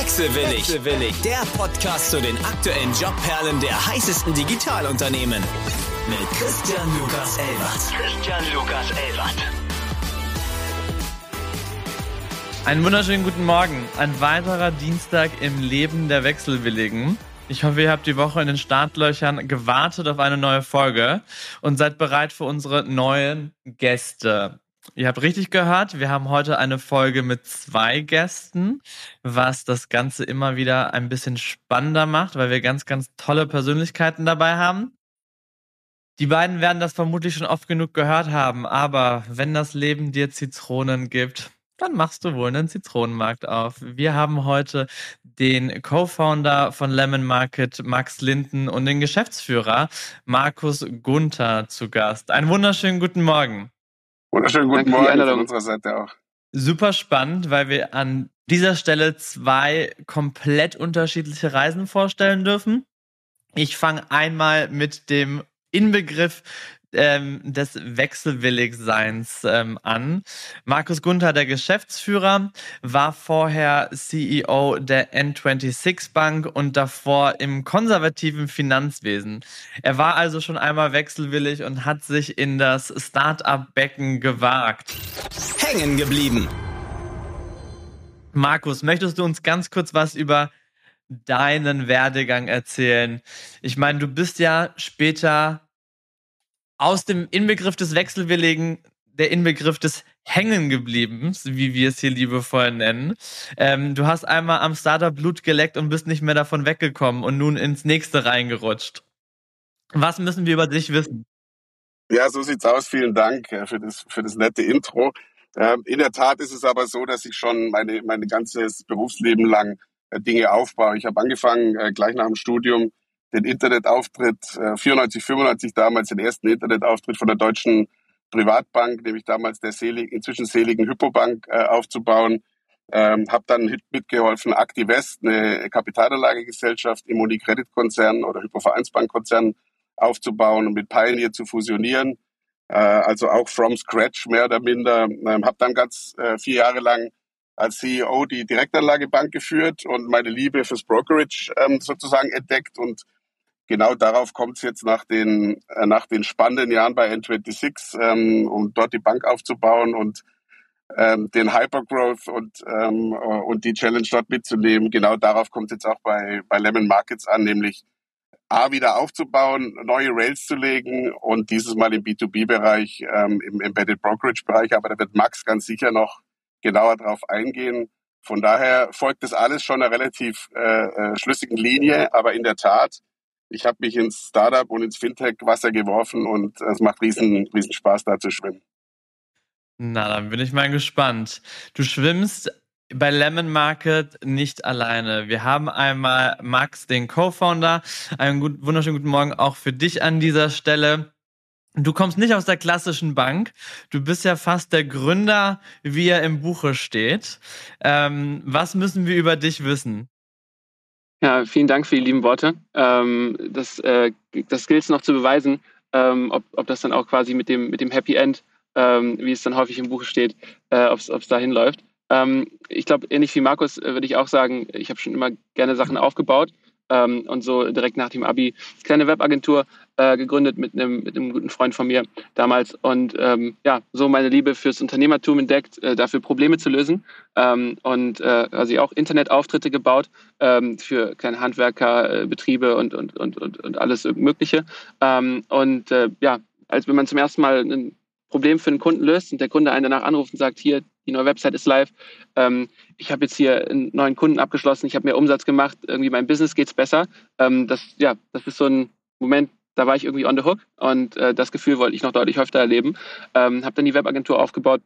Wechselwillig. Wechselwillig. Der Podcast zu den aktuellen Jobperlen der heißesten Digitalunternehmen. Mit Christian Lukas Elbert. Christian Lukas Elbert. Einen wunderschönen guten Morgen. Ein weiterer Dienstag im Leben der Wechselwilligen. Ich hoffe, ihr habt die Woche in den Startlöchern gewartet auf eine neue Folge und seid bereit für unsere neuen Gäste. Ihr habt richtig gehört, wir haben heute eine Folge mit zwei Gästen, was das Ganze immer wieder ein bisschen spannender macht, weil wir ganz, ganz tolle Persönlichkeiten dabei haben. Die beiden werden das vermutlich schon oft genug gehört haben, aber wenn das Leben dir Zitronen gibt, dann machst du wohl einen Zitronenmarkt auf. Wir haben heute den Co-Founder von Lemon Market, Max Linden, und den Geschäftsführer Markus Gunther zu Gast. Einen wunderschönen guten Morgen. Wunderschönen guten Danke Morgen von unserer Seite auch. Super spannend, weil wir an dieser Stelle zwei komplett unterschiedliche Reisen vorstellen dürfen. Ich fange einmal mit dem Inbegriff ähm, des Wechselwilligseins ähm, an. Markus Gunther, der Geschäftsführer, war vorher CEO der N26 Bank und davor im konservativen Finanzwesen. Er war also schon einmal wechselwillig und hat sich in das Start-up-Becken gewagt. Hängen geblieben. Markus, möchtest du uns ganz kurz was über deinen Werdegang erzählen? Ich meine, du bist ja später aus dem Inbegriff des Wechselwilligen der Inbegriff des Hängengebliebens, wie wir es hier liebevoll nennen. Ähm, du hast einmal am Startup Blut geleckt und bist nicht mehr davon weggekommen und nun ins nächste reingerutscht. Was müssen wir über dich wissen? Ja, so sieht's aus. Vielen Dank äh, für das, für das nette Intro. Ähm, in der Tat ist es aber so, dass ich schon meine, mein ganzes Berufsleben lang äh, Dinge aufbaue. Ich habe angefangen, äh, gleich nach dem Studium den Internetauftritt, äh, 94, 95 damals den ersten Internetauftritt von der Deutschen Privatbank, nämlich damals der selig, inzwischen seligen Hypobank äh, aufzubauen. Ähm, habe dann mitgeholfen, Activest, eine Kapitalanlagegesellschaft im Unicredit-Konzern oder Hypovereinsbank-Konzern aufzubauen und mit Pioneer zu fusionieren. Äh, also auch from scratch mehr oder minder. Ähm, habe dann ganz äh, vier Jahre lang als CEO die Direktanlagebank geführt und meine Liebe fürs Brokerage ähm, sozusagen entdeckt und genau darauf kommt es jetzt nach den, äh, nach den spannenden Jahren bei N26, ähm, um dort die Bank aufzubauen und ähm, den Hypergrowth und, ähm, und die Challenge dort mitzunehmen. Genau darauf kommt es jetzt auch bei, bei Lemon Markets an, nämlich A, wieder aufzubauen, neue Rails zu legen und dieses Mal im B2B-Bereich, ähm, im Embedded Brokerage-Bereich. Aber da wird Max ganz sicher noch genauer drauf eingehen. Von daher folgt das alles schon einer relativ äh, äh schlüssigen Linie, aber in der Tat, ich habe mich ins Startup und ins Fintech-Wasser geworfen und es macht riesen, riesen Spaß, da zu schwimmen. Na, dann bin ich mal gespannt. Du schwimmst bei Lemon Market nicht alleine. Wir haben einmal Max, den Co-Founder. Einen gut, wunderschönen guten Morgen auch für dich an dieser Stelle. Du kommst nicht aus der klassischen Bank. Du bist ja fast der Gründer, wie er im Buche steht. Ähm, was müssen wir über dich wissen? Ja, vielen Dank für die lieben Worte. Ähm, das, äh, das gilt es noch zu beweisen, ähm, ob, ob das dann auch quasi mit dem, mit dem Happy End, ähm, wie es dann häufig im Buche steht, äh, ob es dahin läuft. Ähm, ich glaube, ähnlich wie Markus äh, würde ich auch sagen, ich habe schon immer gerne Sachen aufgebaut ähm, und so direkt nach dem Abi. Eine kleine Webagentur äh, gegründet mit einem, mit guten Freund von mir damals. Und ähm, ja, so meine Liebe fürs Unternehmertum entdeckt, äh, dafür Probleme zu lösen. Ähm, und äh, quasi auch Internetauftritte gebaut ähm, für kleine Handwerker, äh, Betriebe und, und, und, und, und alles Mögliche. Ähm, und äh, ja, als wenn man zum ersten Mal ein Problem für einen Kunden löst und der Kunde einen danach anruft und sagt, hier, die neue Website ist live, ähm, ich habe jetzt hier einen neuen Kunden abgeschlossen, ich habe mehr Umsatz gemacht, irgendwie mein Business geht es besser. Ähm, das, ja, das ist so ein Moment, da war ich irgendwie on the hook und äh, das Gefühl wollte ich noch deutlich öfter erleben. Ähm, habe dann die Webagentur aufgebaut,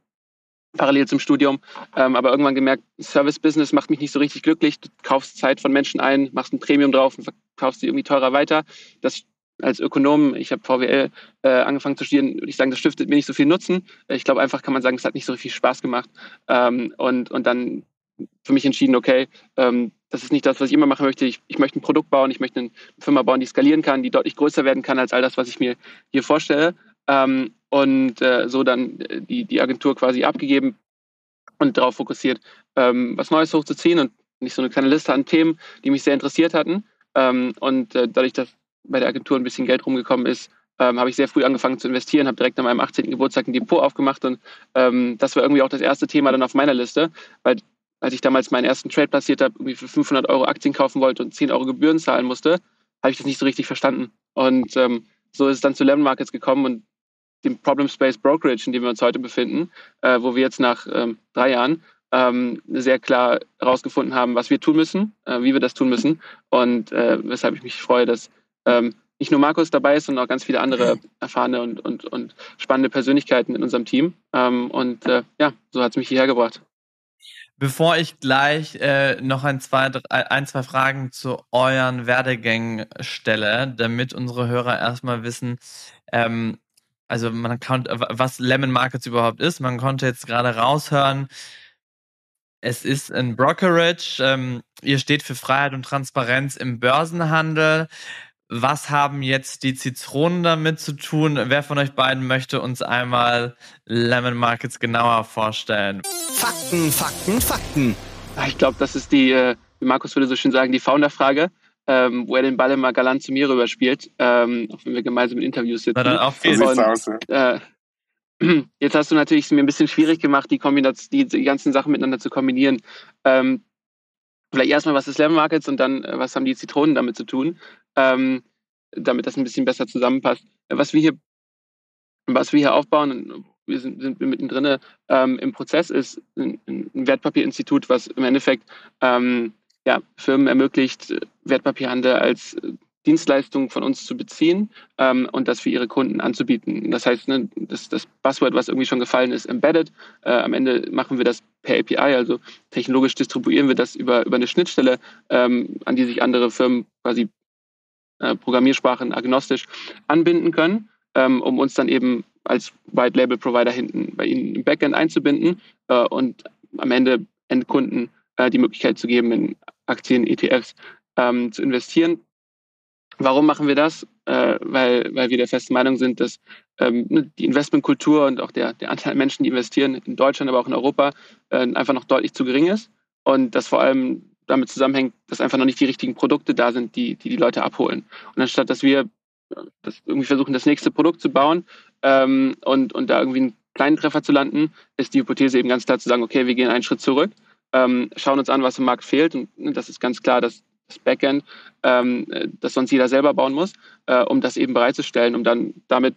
parallel zum Studium, ähm, aber irgendwann gemerkt, Service-Business macht mich nicht so richtig glücklich. Du kaufst Zeit von Menschen ein, machst ein Premium drauf und verkaufst sie irgendwie teurer weiter. Das als Ökonom, ich habe VWL äh, angefangen zu studieren, würde ich sagen, das stiftet mir nicht so viel Nutzen. Ich glaube einfach, kann man sagen, es hat nicht so viel Spaß gemacht. Ähm, und, und dann für mich entschieden, okay, ähm, das ist nicht das, was ich immer machen möchte. Ich, ich möchte ein Produkt bauen, ich möchte eine Firma bauen, die skalieren kann, die deutlich größer werden kann als all das, was ich mir hier vorstelle. Ähm, und äh, so dann äh, die, die Agentur quasi abgegeben und darauf fokussiert, ähm, was Neues hochzuziehen und ich so eine kleine Liste an Themen, die mich sehr interessiert hatten. Ähm, und äh, dadurch, dass bei der Agentur ein bisschen Geld rumgekommen ist, ähm, habe ich sehr früh angefangen zu investieren, habe direkt an meinem 18. Geburtstag ein Depot aufgemacht und ähm, das war irgendwie auch das erste Thema dann auf meiner Liste, weil als ich damals meinen ersten Trade platziert habe, irgendwie für 500 Euro Aktien kaufen wollte und 10 Euro Gebühren zahlen musste, habe ich das nicht so richtig verstanden. Und ähm, so ist es dann zu Lemon Markets gekommen und dem Problem Space Brokerage, in dem wir uns heute befinden, äh, wo wir jetzt nach ähm, drei Jahren ähm, sehr klar herausgefunden haben, was wir tun müssen, äh, wie wir das tun müssen und äh, weshalb ich mich freue, dass ähm, nicht nur Markus dabei ist, sondern auch ganz viele andere erfahrene und, und, und spannende Persönlichkeiten in unserem Team. Ähm, und äh, ja, so hat es mich hierher gebracht. Bevor ich gleich äh, noch ein zwei, ein, zwei Fragen zu euren Werdegängen stelle, damit unsere Hörer erstmal wissen, ähm, also man kann, was Lemon Markets überhaupt ist. Man konnte jetzt gerade raushören, es ist ein Brokerage. Ähm, ihr steht für Freiheit und Transparenz im Börsenhandel. Was haben jetzt die Zitronen damit zu tun? Wer von euch beiden möchte uns einmal Lemon Markets genauer vorstellen? Fakten, Fakten, Fakten. Ich glaube, das ist die, äh, wie Markus würde so schön sagen, die Founder-Frage, ähm, wo er den Ball immer galant zu mir rüberspielt, ähm, auch wenn wir gemeinsam in Interviews sitzen. Na dann auch viel so aus, äh, Jetzt hast du natürlich mir ein bisschen schwierig gemacht, die, Kombination, die, die ganzen Sachen miteinander zu kombinieren. Ähm, vielleicht erstmal, was ist Lemon Markets und dann, äh, was haben die Zitronen damit zu tun, ähm, damit das ein bisschen besser zusammenpasst. Was wir hier, was wir hier aufbauen, wir sind, sind mittendrin ähm, im Prozess, ist ein, ein, Wertpapierinstitut, was im Endeffekt ähm, ja, Firmen ermöglicht, Wertpapierhandel als Dienstleistungen von uns zu beziehen ähm, und das für ihre Kunden anzubieten. Das heißt, ne, das, das Buzzword, was irgendwie schon gefallen ist, embedded. Äh, am Ende machen wir das per API, also technologisch distribuieren wir das über, über eine Schnittstelle, ähm, an die sich andere Firmen quasi äh, Programmiersprachen agnostisch anbinden können, ähm, um uns dann eben als White Label Provider hinten bei ihnen im Backend einzubinden äh, und am Ende Endkunden äh, die Möglichkeit zu geben, in Aktien, ETFs ähm, zu investieren Warum machen wir das? Äh, weil, weil wir der festen Meinung sind, dass ähm, ne, die Investmentkultur und auch der, der Anteil Menschen, die investieren in Deutschland, aber auch in Europa, äh, einfach noch deutlich zu gering ist. Und das vor allem damit zusammenhängt, dass einfach noch nicht die richtigen Produkte da sind, die die, die Leute abholen. Und anstatt dass wir das irgendwie versuchen, das nächste Produkt zu bauen ähm, und, und da irgendwie einen kleinen Treffer zu landen, ist die Hypothese eben ganz klar zu sagen, okay, wir gehen einen Schritt zurück, ähm, schauen uns an, was im Markt fehlt. Und ne, das ist ganz klar, dass das Backend, ähm, das sonst jeder selber bauen muss, äh, um das eben bereitzustellen, um dann damit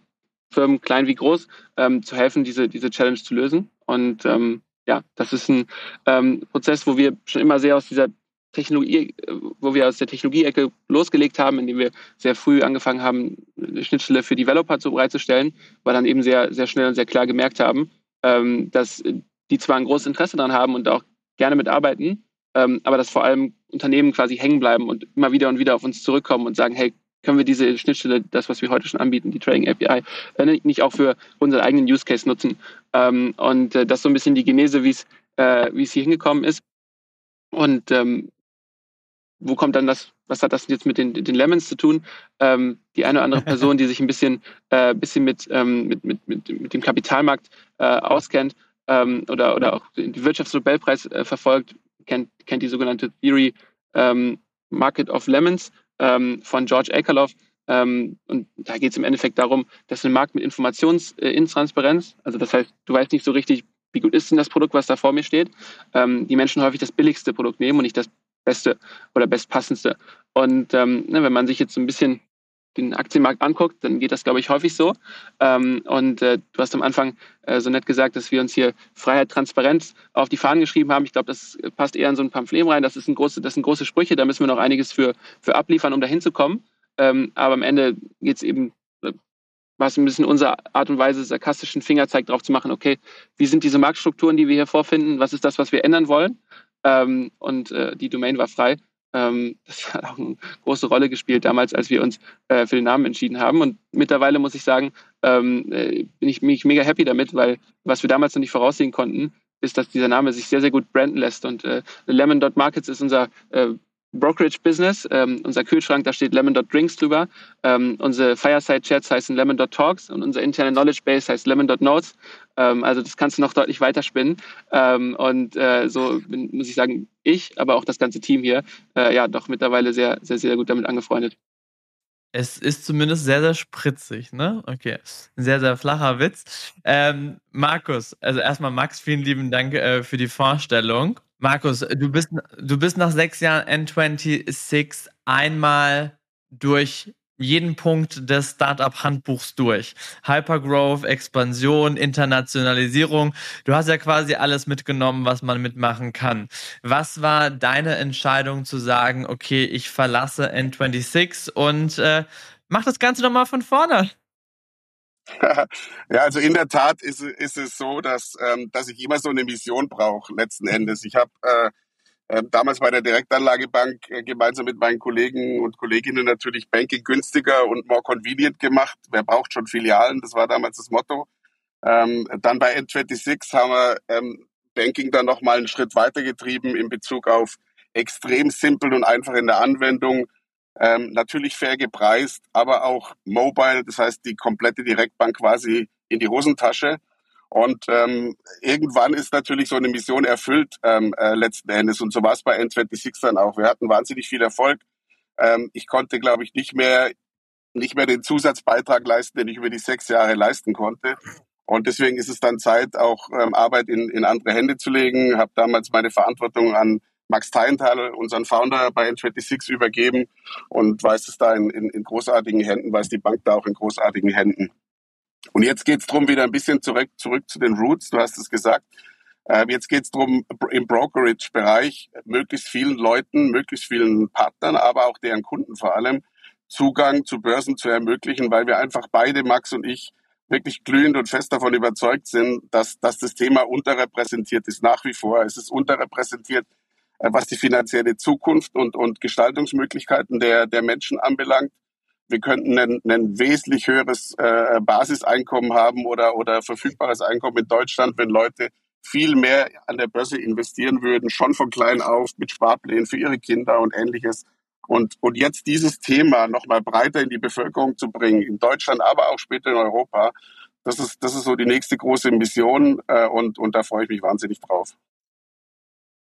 Firmen, klein wie groß, ähm, zu helfen, diese, diese Challenge zu lösen. Und ähm, ja, das ist ein ähm, Prozess, wo wir schon immer sehr aus dieser Technologie, wo wir aus der Technologie-Ecke losgelegt haben, indem wir sehr früh angefangen haben, eine Schnittstelle für Developer zu bereitzustellen, weil dann eben sehr, sehr schnell und sehr klar gemerkt haben, ähm, dass die zwar ein großes Interesse daran haben und auch gerne mitarbeiten, ähm, aber dass vor allem Unternehmen quasi hängen bleiben und immer wieder und wieder auf uns zurückkommen und sagen, hey, können wir diese Schnittstelle, das, was wir heute schon anbieten, die Trading API, äh, nicht auch für unseren eigenen Use Case nutzen? Ähm, und äh, das ist so ein bisschen die Genese, wie es äh, es hier hingekommen ist. Und ähm, wo kommt dann das, was hat das jetzt mit den, den Lemons zu tun? Ähm, die eine oder andere Person, die sich ein bisschen, äh, bisschen mit, ähm, mit, mit, mit, mit dem Kapitalmarkt äh, auskennt ähm, oder, oder auch den Wirtschaftsnobelpreis äh, verfolgt, kennt, kennt die sogenannte Theory ähm, Market of Lemons ähm, von George Akerlof. Ähm, und da geht es im Endeffekt darum, dass ein Markt mit Informationsintransparenz, äh, also das heißt, du weißt nicht so richtig, wie gut ist denn das Produkt, was da vor mir steht, ähm, die Menschen häufig das billigste Produkt nehmen und nicht das beste oder bestpassendste. Und ähm, ne, wenn man sich jetzt so ein bisschen den Aktienmarkt anguckt, dann geht das, glaube ich, häufig so. Ähm, und äh, du hast am Anfang äh, so nett gesagt, dass wir uns hier Freiheit, Transparenz auf die Fahnen geschrieben haben. Ich glaube, das passt eher in so ein Pamphlet rein. Das, ist ein große, das sind große Sprüche, da müssen wir noch einiges für, für abliefern, um dahin zu kommen. Ähm, aber am Ende geht es eben, äh, war es ein bisschen unsere Art und Weise, sarkastischen Fingerzeig drauf zu machen, okay, wie sind diese Marktstrukturen, die wir hier vorfinden? Was ist das, was wir ändern wollen? Ähm, und die Domain war frei. Ähm, das hat auch eine große Rolle gespielt damals, als wir uns äh, für den Namen entschieden haben. Und mittlerweile muss ich sagen, ähm, äh, bin, ich, bin ich mega happy damit, weil was wir damals noch nicht voraussehen konnten, ist, dass dieser Name sich sehr, sehr gut branden lässt. Und äh, Lemon Dot Markets ist unser Brokerage-Business. Ähm, unser Kühlschrank, da steht Lemon Dot Drinks drüber. Unsere Fireside-Chats heißen Lemon Dot Talks und unser interne Knowledge Base heißt Lemon Dot Notes. Ähm, also das kannst du noch deutlich weiter spinnen. Ähm, und äh, so bin, muss ich sagen, ich, aber auch das ganze Team hier, äh, ja, doch mittlerweile sehr, sehr, sehr gut damit angefreundet. Es ist zumindest sehr, sehr spritzig, ne? Okay. Ein sehr, sehr flacher Witz. Ähm, Markus, also erstmal Max, vielen lieben Dank äh, für die Vorstellung. Markus, du bist, du bist nach sechs Jahren N26 einmal durch jeden Punkt des Startup-Handbuchs durch. Hypergrowth, Expansion, Internationalisierung. Du hast ja quasi alles mitgenommen, was man mitmachen kann. Was war deine Entscheidung zu sagen, okay, ich verlasse N26 und äh, mach das Ganze nochmal von vorne? ja, also in der Tat ist, ist es so, dass, ähm, dass ich immer so eine Mission brauche, letzten Endes. Ich habe äh, damals bei der Direktanlagebank äh, gemeinsam mit meinen Kollegen und Kolleginnen natürlich Banking günstiger und more convenient gemacht. Wer braucht schon Filialen? Das war damals das Motto. Ähm, dann bei N26 haben wir ähm, Banking dann nochmal einen Schritt weitergetrieben in Bezug auf extrem simpel und einfach in der Anwendung. Ähm, natürlich fair gepreist, aber auch mobile, das heißt die komplette Direktbank quasi in die Hosentasche. Und ähm, irgendwann ist natürlich so eine Mission erfüllt ähm, äh, letzten Endes. Und so war es bei N26 dann auch. Wir hatten wahnsinnig viel Erfolg. Ähm, ich konnte, glaube ich, nicht mehr nicht mehr den Zusatzbeitrag leisten, den ich über die sechs Jahre leisten konnte. Und deswegen ist es dann Zeit, auch ähm, Arbeit in, in andere Hände zu legen. Habe damals meine Verantwortung an Max Teilenthal, unseren Founder bei N26, übergeben und weiß es da in, in, in großartigen Händen, weiß die Bank da auch in großartigen Händen. Und jetzt geht es darum, wieder ein bisschen zurück, zurück zu den Roots, du hast es gesagt. Äh, jetzt geht es darum, im Brokerage-Bereich möglichst vielen Leuten, möglichst vielen Partnern, aber auch deren Kunden vor allem, Zugang zu Börsen zu ermöglichen, weil wir einfach beide, Max und ich, wirklich glühend und fest davon überzeugt sind, dass, dass das Thema unterrepräsentiert ist nach wie vor. Es ist unterrepräsentiert, äh, was die finanzielle Zukunft und, und Gestaltungsmöglichkeiten der, der Menschen anbelangt wir könnten ein, ein wesentlich höheres äh, Basiseinkommen haben oder, oder verfügbares Einkommen in Deutschland, wenn Leute viel mehr an der Börse investieren würden, schon von klein auf mit Sparplänen für ihre Kinder und ähnliches. Und, und jetzt dieses Thema nochmal breiter in die Bevölkerung zu bringen, in Deutschland, aber auch später in Europa, das ist, das ist so die nächste große Mission äh, und, und da freue ich mich wahnsinnig drauf.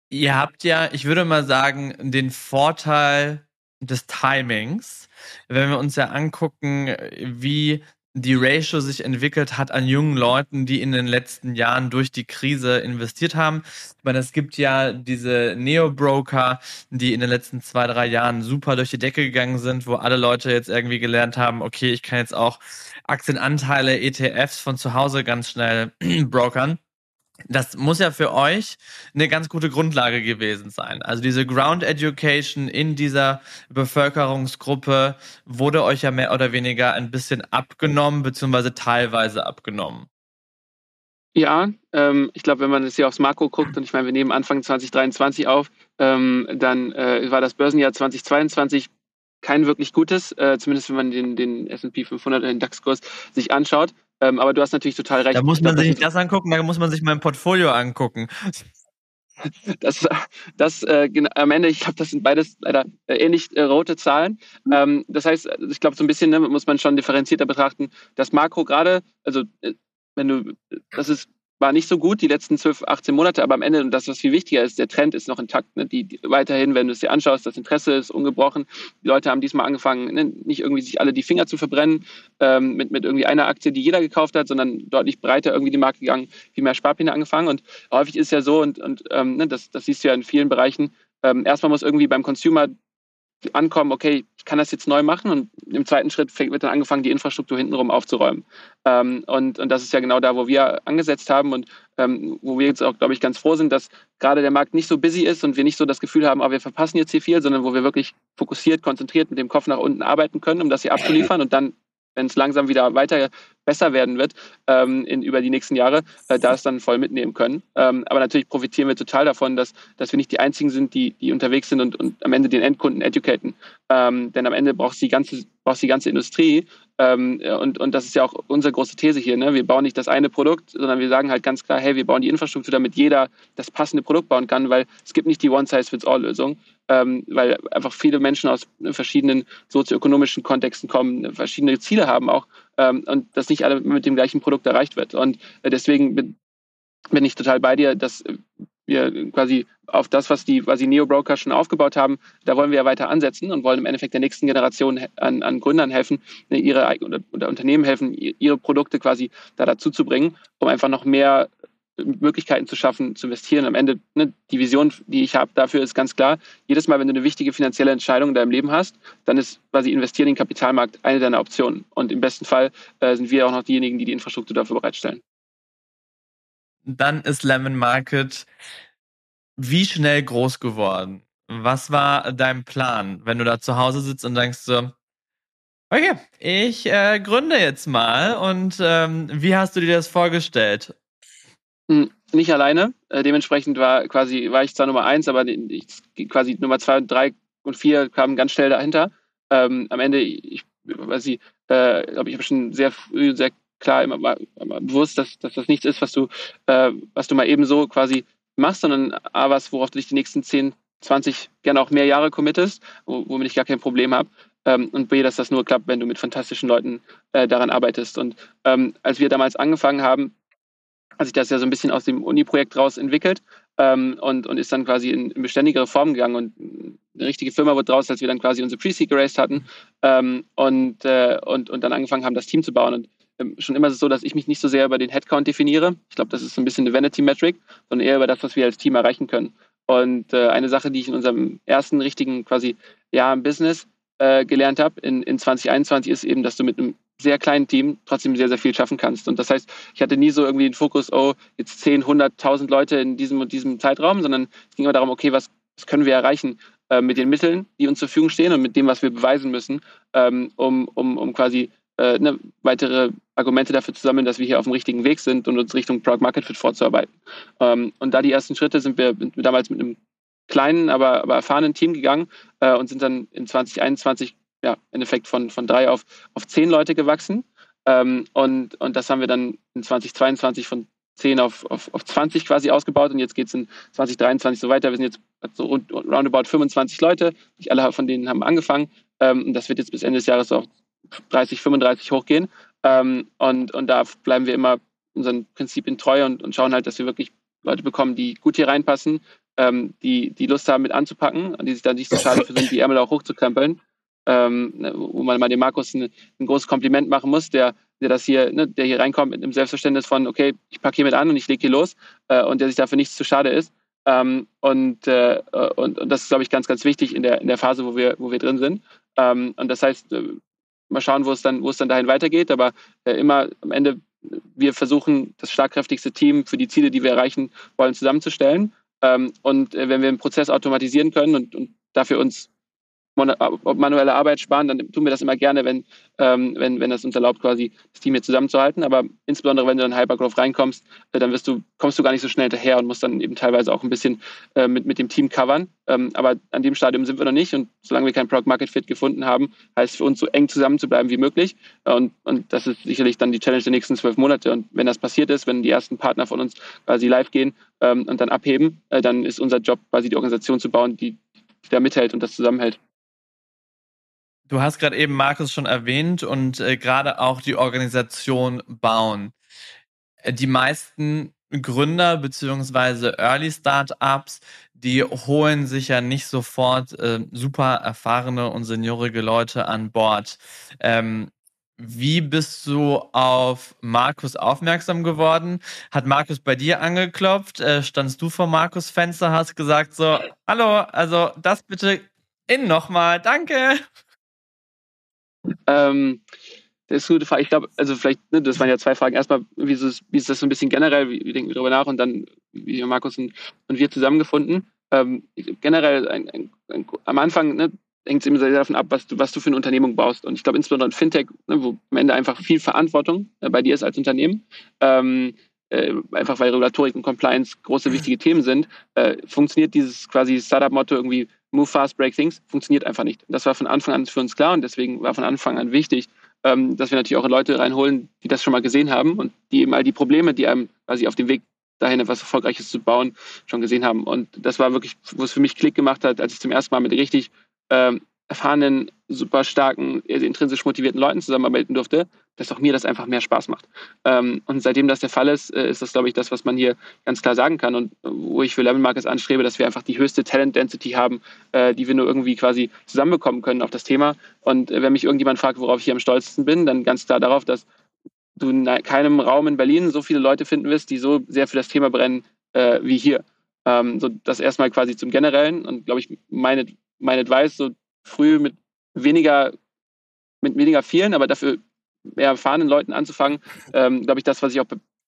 Ihr habt ja, ich würde mal sagen, den Vorteil des Timings, wenn wir uns ja angucken, wie die Ratio sich entwickelt hat an jungen Leuten, die in den letzten Jahren durch die Krise investiert haben. Ich meine, es gibt ja diese Neo-Broker, die in den letzten zwei, drei Jahren super durch die Decke gegangen sind, wo alle Leute jetzt irgendwie gelernt haben, okay, ich kann jetzt auch Aktienanteile, ETFs von zu Hause ganz schnell brokern. Das muss ja für euch eine ganz gute Grundlage gewesen sein. Also diese Ground Education in dieser Bevölkerungsgruppe wurde euch ja mehr oder weniger ein bisschen abgenommen, beziehungsweise teilweise abgenommen. Ja, ähm, ich glaube, wenn man jetzt hier aufs Makro guckt, und ich meine, wir nehmen Anfang 2023 auf, ähm, dann äh, war das Börsenjahr 2022 kein wirklich gutes, äh, zumindest wenn man den, den S&P 500 den DAX-Kurs sich anschaut. Ähm, aber du hast natürlich total recht. Da muss man glaub, sich nicht das angucken, da muss man sich mein Portfolio angucken. Das, das äh, am Ende, ich glaube, das sind beides leider äh, ähnlich äh, rote Zahlen. Ähm, das heißt, ich glaube, so ein bisschen ne, muss man schon differenzierter betrachten. Das Makro gerade, also äh, wenn du, das ist war nicht so gut die letzten 12, 18 Monate, aber am Ende, und das, was viel wichtiger ist, der Trend ist noch intakt. Ne? Die, die, weiterhin, wenn du es dir anschaust, das Interesse ist ungebrochen. Die Leute haben diesmal angefangen, ne? nicht irgendwie sich alle die Finger zu verbrennen ähm, mit, mit irgendwie einer Aktie, die jeder gekauft hat, sondern deutlich breiter irgendwie die Marke gegangen, viel mehr Sparpläne angefangen. Und häufig ist ja so, und, und ähm, ne, das, das siehst du ja in vielen Bereichen, ähm, erstmal muss irgendwie beim Consumer ankommen, okay, ich kann das jetzt neu machen und im zweiten Schritt wird dann angefangen, die Infrastruktur hintenrum aufzuräumen. Ähm, und, und das ist ja genau da, wo wir angesetzt haben und ähm, wo wir jetzt auch, glaube ich, ganz froh sind, dass gerade der Markt nicht so busy ist und wir nicht so das Gefühl haben, oh, wir verpassen jetzt hier viel, sondern wo wir wirklich fokussiert, konzentriert mit dem Kopf nach unten arbeiten können, um das hier abzuliefern und dann wenn es langsam wieder weiter besser werden wird ähm, in, über die nächsten Jahre, äh, da es dann voll mitnehmen können. Ähm, aber natürlich profitieren wir total davon, dass, dass wir nicht die Einzigen sind, die, die unterwegs sind und, und am Ende den Endkunden educaten. Ähm, denn am Ende braucht die ganze brauchst die ganze Industrie. Ähm, und, und das ist ja auch unsere große These hier. Ne? Wir bauen nicht das eine Produkt, sondern wir sagen halt ganz klar, hey, wir bauen die Infrastruktur, damit jeder das passende Produkt bauen kann, weil es gibt nicht die One-Size-Fits-All-Lösung, ähm, weil einfach viele Menschen aus verschiedenen sozioökonomischen Kontexten kommen, verschiedene Ziele haben auch ähm, und das nicht alle mit dem gleichen Produkt erreicht wird. Und äh, deswegen bin, bin ich total bei dir, dass wir quasi auf das, was die quasi Neo-Broker schon aufgebaut haben, da wollen wir ja weiter ansetzen und wollen im Endeffekt der nächsten Generation an, an Gründern helfen, ne, ihre oder, oder Unternehmen helfen, ihre Produkte quasi da dazu zu bringen, um einfach noch mehr Möglichkeiten zu schaffen, zu investieren. Am Ende, ne, die Vision, die ich habe dafür, ist ganz klar, jedes Mal, wenn du eine wichtige finanzielle Entscheidung in deinem Leben hast, dann ist quasi investieren in den Kapitalmarkt eine deiner Optionen. Und im besten Fall äh, sind wir auch noch diejenigen, die die Infrastruktur dafür bereitstellen. Dann ist Lemon Market wie schnell groß geworden? Was war dein Plan, wenn du da zu Hause sitzt und denkst so, okay, ich äh, gründe jetzt mal und ähm, wie hast du dir das vorgestellt? Hm, nicht alleine. Äh, dementsprechend war quasi war ich zwar Nummer eins, aber ich, quasi Nummer zwei, drei und vier kamen ganz schnell dahinter. Ähm, am Ende, ich weiß ich, äh, glaube ich, habe schon sehr früh, sehr klar immer, immer bewusst, dass, dass das nichts ist, was du, äh, was du mal eben so quasi machst, sondern A, was, worauf du dich die nächsten 10, 20, gerne auch mehr Jahre committest, womit ich gar kein Problem habe. Ähm, und B, dass das nur klappt, wenn du mit fantastischen Leuten äh, daran arbeitest. Und ähm, als wir damals angefangen haben, hat sich das ja so ein bisschen aus dem Uni-Projekt raus entwickelt ähm, und, und ist dann quasi in, in, beständigere Form gegangen. Und eine richtige Firma wurde draus, als wir dann quasi unsere Pre-Seed geraced hatten ähm, und, äh, und, und dann angefangen haben, das Team zu bauen. Und ähm, schon immer so, dass ich mich nicht so sehr über den Headcount definiere. Ich glaube, das ist so ein bisschen eine Vanity-Metric, sondern eher über das, was wir als Team erreichen können. Und äh, eine Sache, die ich in unserem ersten richtigen quasi Jahr im Business äh, gelernt habe in, in 2021, ist eben, dass du mit einem sehr kleinen Team trotzdem sehr, sehr viel schaffen kannst. Und das heißt, ich hatte nie so irgendwie den Fokus, oh, jetzt 10, 100.000 Leute in diesem und diesem Zeitraum, sondern es ging immer darum, okay, was, was können wir erreichen äh, mit den Mitteln, die uns zur Verfügung stehen und mit dem, was wir beweisen müssen, ähm, um, um, um quasi äh, ne, weitere Argumente dafür zu sammeln, dass wir hier auf dem richtigen Weg sind und uns Richtung Product Market Fit vorzuarbeiten. Ähm, und da die ersten Schritte sind wir, damals mit einem kleinen, aber, aber erfahrenen Team gegangen äh, und sind dann in 2021 ja, im Endeffekt von, von drei auf, auf zehn Leute gewachsen. Ähm, und, und das haben wir dann in 2022 von 10 auf, auf, auf 20 quasi ausgebaut und jetzt geht es in 2023 so weiter. Wir sind jetzt so rund, roundabout 25 Leute, nicht alle von denen haben angefangen. Ähm, und das wird jetzt bis Ende des Jahres auf 30, 35 hochgehen. Ähm, und, und da bleiben wir immer unseren Prinzipien treu und, und schauen halt, dass wir wirklich Leute bekommen, die gut hier reinpassen, ähm, die, die Lust haben, mit anzupacken und die sich da nicht so schade für sind, die Ärmel auch hochzukrempeln. Ähm, ne, wo man mal dem Markus ein, ein, großes Kompliment machen muss, der, der das hier, ne, der hier reinkommt mit einem Selbstverständnis von, okay, ich packe hier mit an und ich lege hier los äh, und der sich dafür nichts zu schade ist. Ähm, und, äh, und, und, das ist, glaube ich, ganz, ganz wichtig in der, in der Phase, wo wir, wo wir drin sind. Ähm, und das heißt, äh, mal schauen, wo es dann, wo es dann dahin weitergeht. Aber äh, immer am Ende, wir versuchen, das schlagkräftigste Team für die Ziele, die wir erreichen wollen, zusammenzustellen. Ähm, und äh, wenn wir einen Prozess automatisieren können und, und dafür uns manuelle Arbeit sparen, dann tun wir das immer gerne, wenn, ähm, wenn, wenn das uns erlaubt, quasi das Team hier zusammenzuhalten. Aber insbesondere, wenn du in Hypergrowth reinkommst, äh, dann wirst du, kommst du gar nicht so schnell hinterher und musst dann eben teilweise auch ein bisschen äh, mit, mit dem Team covern. Ähm, aber an dem Stadium sind wir noch nicht und solange wir kein Product Market Fit gefunden haben, heißt für uns so eng zusammen zu bleiben wie möglich. Und, und das ist sicherlich dann die Challenge der nächsten zwölf Monate. Und wenn das passiert ist, wenn die ersten Partner von uns quasi live gehen ähm, und dann abheben, äh, dann ist unser Job quasi die Organisation zu bauen, die da mithält und das zusammenhält. Du hast gerade eben Markus schon erwähnt und äh, gerade auch die Organisation bauen. Äh, die meisten Gründer beziehungsweise Early Startups, die holen sich ja nicht sofort äh, super erfahrene und seniorige Leute an Bord. Ähm, wie bist du auf Markus aufmerksam geworden? Hat Markus bei dir angeklopft? Äh, standst du vor Markus Fenster, hast gesagt so, hallo, also das bitte in nochmal, danke. Ähm, das ist eine gute Frage. Ich glaube, also vielleicht, ne, das waren ja zwei Fragen. Erstmal, wie ist, es, wie ist das so ein bisschen generell? Wie, wie denken wir darüber nach? Und dann, wie haben Markus und, und wir zusammengefunden? Ähm, generell, ein, ein, ein, am Anfang ne, hängt es immer sehr davon ab, was du, was du für eine Unternehmung baust. Und ich glaube, insbesondere in Fintech, ne, wo am Ende einfach viel Verantwortung äh, bei dir ist als Unternehmen, ähm, äh, einfach weil Regulatorik und Compliance große wichtige Themen sind, äh, funktioniert dieses quasi Startup-Motto irgendwie Move fast, break things, funktioniert einfach nicht. Das war von Anfang an für uns klar und deswegen war von Anfang an wichtig, ähm, dass wir natürlich auch Leute reinholen, die das schon mal gesehen haben und die eben all die Probleme, die einem quasi auf dem Weg dahin etwas Erfolgreiches zu bauen, schon gesehen haben. Und das war wirklich, wo es für mich Klick gemacht hat, als ich zum ersten Mal mit richtig ähm, erfahrenen, super starken, intrinsisch motivierten Leuten zusammenarbeiten durfte, dass auch mir das einfach mehr Spaß macht. Ähm, und seitdem das der Fall ist, äh, ist das, glaube ich, das, was man hier ganz klar sagen kann und wo ich für Level Markets anstrebe, dass wir einfach die höchste Talent Density haben, äh, die wir nur irgendwie quasi zusammenbekommen können auf das Thema. Und äh, wenn mich irgendjemand fragt, worauf ich hier am stolzesten bin, dann ganz klar darauf, dass du in keinem Raum in Berlin so viele Leute finden wirst, die so sehr für das Thema brennen äh, wie hier. Ähm, so das erstmal quasi zum Generellen und glaube ich, meine, mein Advice, so früh mit weniger, mit weniger vielen, aber dafür mehr erfahrenen Leuten anzufangen, ähm, glaube ich, das, was ich auch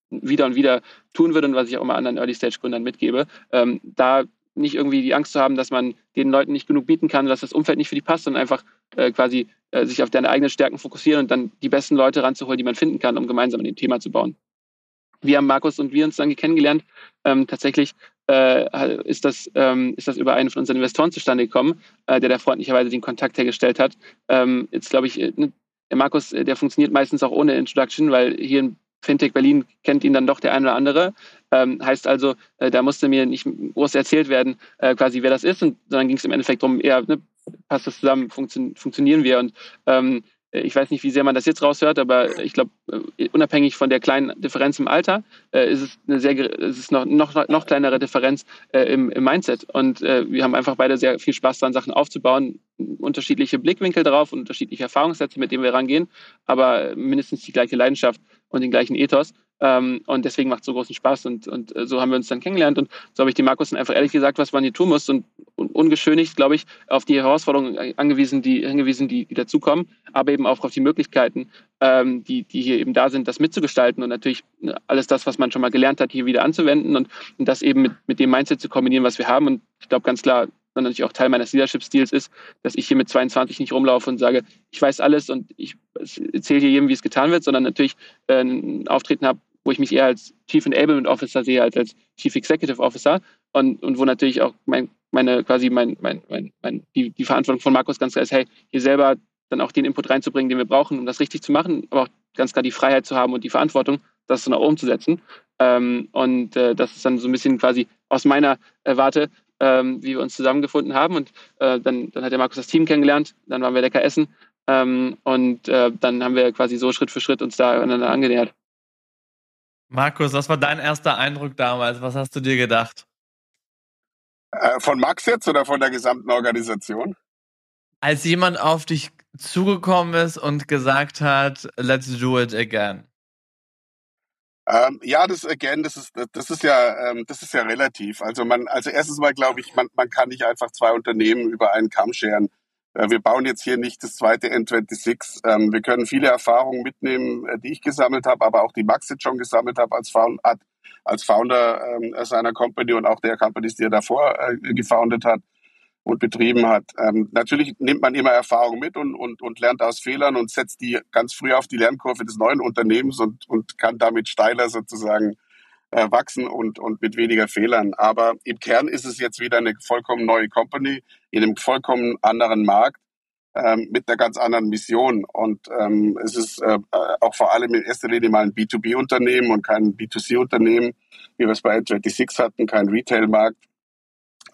wieder und wieder tun würde und was ich auch immer anderen Early-Stage-Gründern mitgebe, ähm, da nicht irgendwie die Angst zu haben, dass man den Leuten nicht genug bieten kann, dass das Umfeld nicht für die passt, sondern einfach äh, quasi äh, sich auf deine eigenen Stärken fokussieren und dann die besten Leute ranzuholen, die man finden kann, um gemeinsam an dem Thema zu bauen. Wir haben Markus und wir uns dann kennengelernt. Ähm, tatsächlich äh, ist, das, ähm, ist das über einen von unseren Investoren zustande gekommen, äh, der da freundlicherweise den Kontakt hergestellt hat. Ähm, jetzt glaube ich, äh, ne, der Markus, äh, der funktioniert meistens auch ohne Introduction, weil hier in Fintech Berlin kennt ihn dann doch der eine oder andere. Ähm, heißt also, äh, da musste mir nicht groß erzählt werden, äh, quasi wer das ist, und, sondern ging es im Endeffekt darum, eher, ne, passt das zusammen, funktio funktionieren wir. Und ähm, äh, ich weiß nicht, wie sehr man das jetzt raushört, aber ich glaube, äh, unabhängig von der kleinen Differenz im Alter, äh, ist es eine sehr, ist es noch, noch, noch kleinere Differenz äh, im, im Mindset. Und äh, wir haben einfach beide sehr viel Spaß daran, Sachen aufzubauen, unterschiedliche Blickwinkel darauf und unterschiedliche Erfahrungssätze, mit denen wir rangehen, aber mindestens die gleiche Leidenschaft und den gleichen Ethos. Ähm, und deswegen macht es so großen Spaß und, und äh, so haben wir uns dann kennengelernt und so habe ich dem Markus dann einfach ehrlich gesagt, was man hier tun muss und, und ungeschönigt, glaube ich, auf die Herausforderungen angewiesen, die, angewiesen, die, die dazukommen, aber eben auch auf die Möglichkeiten, ähm, die, die hier eben da sind, das mitzugestalten und natürlich ne, alles das, was man schon mal gelernt hat, hier wieder anzuwenden und, und das eben mit, mit dem Mindset zu kombinieren, was wir haben. Und ich glaube ganz klar, dann natürlich auch Teil meines Leadership-Stils ist, dass ich hier mit 22 nicht rumlaufe und sage, ich weiß alles und ich erzähle hier jedem, wie es getan wird, sondern natürlich äh, ein Auftreten habe, wo ich mich eher als Chief Enablement Officer sehe als als Chief Executive Officer und, und wo natürlich auch mein, meine quasi mein, mein, mein, mein, die, die Verantwortung von Markus ganz klar ist, hey, hier selber dann auch den Input reinzubringen, den wir brauchen, um das richtig zu machen, aber auch ganz klar die Freiheit zu haben und die Verantwortung, das so nach oben zu setzen. Ähm, und äh, das ist dann so ein bisschen quasi aus meiner äh, Warte, ähm, wie wir uns zusammengefunden haben. Und äh, dann, dann hat der Markus das Team kennengelernt, dann waren wir lecker essen ähm, und äh, dann haben wir quasi so Schritt für Schritt uns da aneinander angenähert. Markus, was war dein erster Eindruck damals? Was hast du dir gedacht? Äh, von Max jetzt oder von der gesamten Organisation? Als jemand auf dich zugekommen ist und gesagt hat, let's do it again. Ähm, ja, das again, das ist das ist ja ähm, das ist ja relativ. Also man, also erstens mal glaube ich, man, man kann nicht einfach zwei Unternehmen über einen Kamm scheren. Äh, wir bauen jetzt hier nicht das zweite N26. Ähm, wir können viele Erfahrungen mitnehmen, äh, die ich gesammelt habe, aber auch die Max jetzt schon gesammelt hat als, Found, als Founder ähm, seiner Company und auch der Companies, die er davor äh, gefoundet hat und betrieben hat. Ähm, natürlich nimmt man immer Erfahrung mit und, und, und lernt aus Fehlern und setzt die ganz früh auf die Lernkurve des neuen Unternehmens und, und kann damit steiler sozusagen wachsen und, und mit weniger Fehlern. Aber im Kern ist es jetzt wieder eine vollkommen neue Company in einem vollkommen anderen Markt ähm, mit einer ganz anderen Mission. Und ähm, es ist äh, auch vor allem in erster Linie mal ein B2B-Unternehmen und kein B2C-Unternehmen, wie wir es bei 26 hatten, kein Retail-Markt,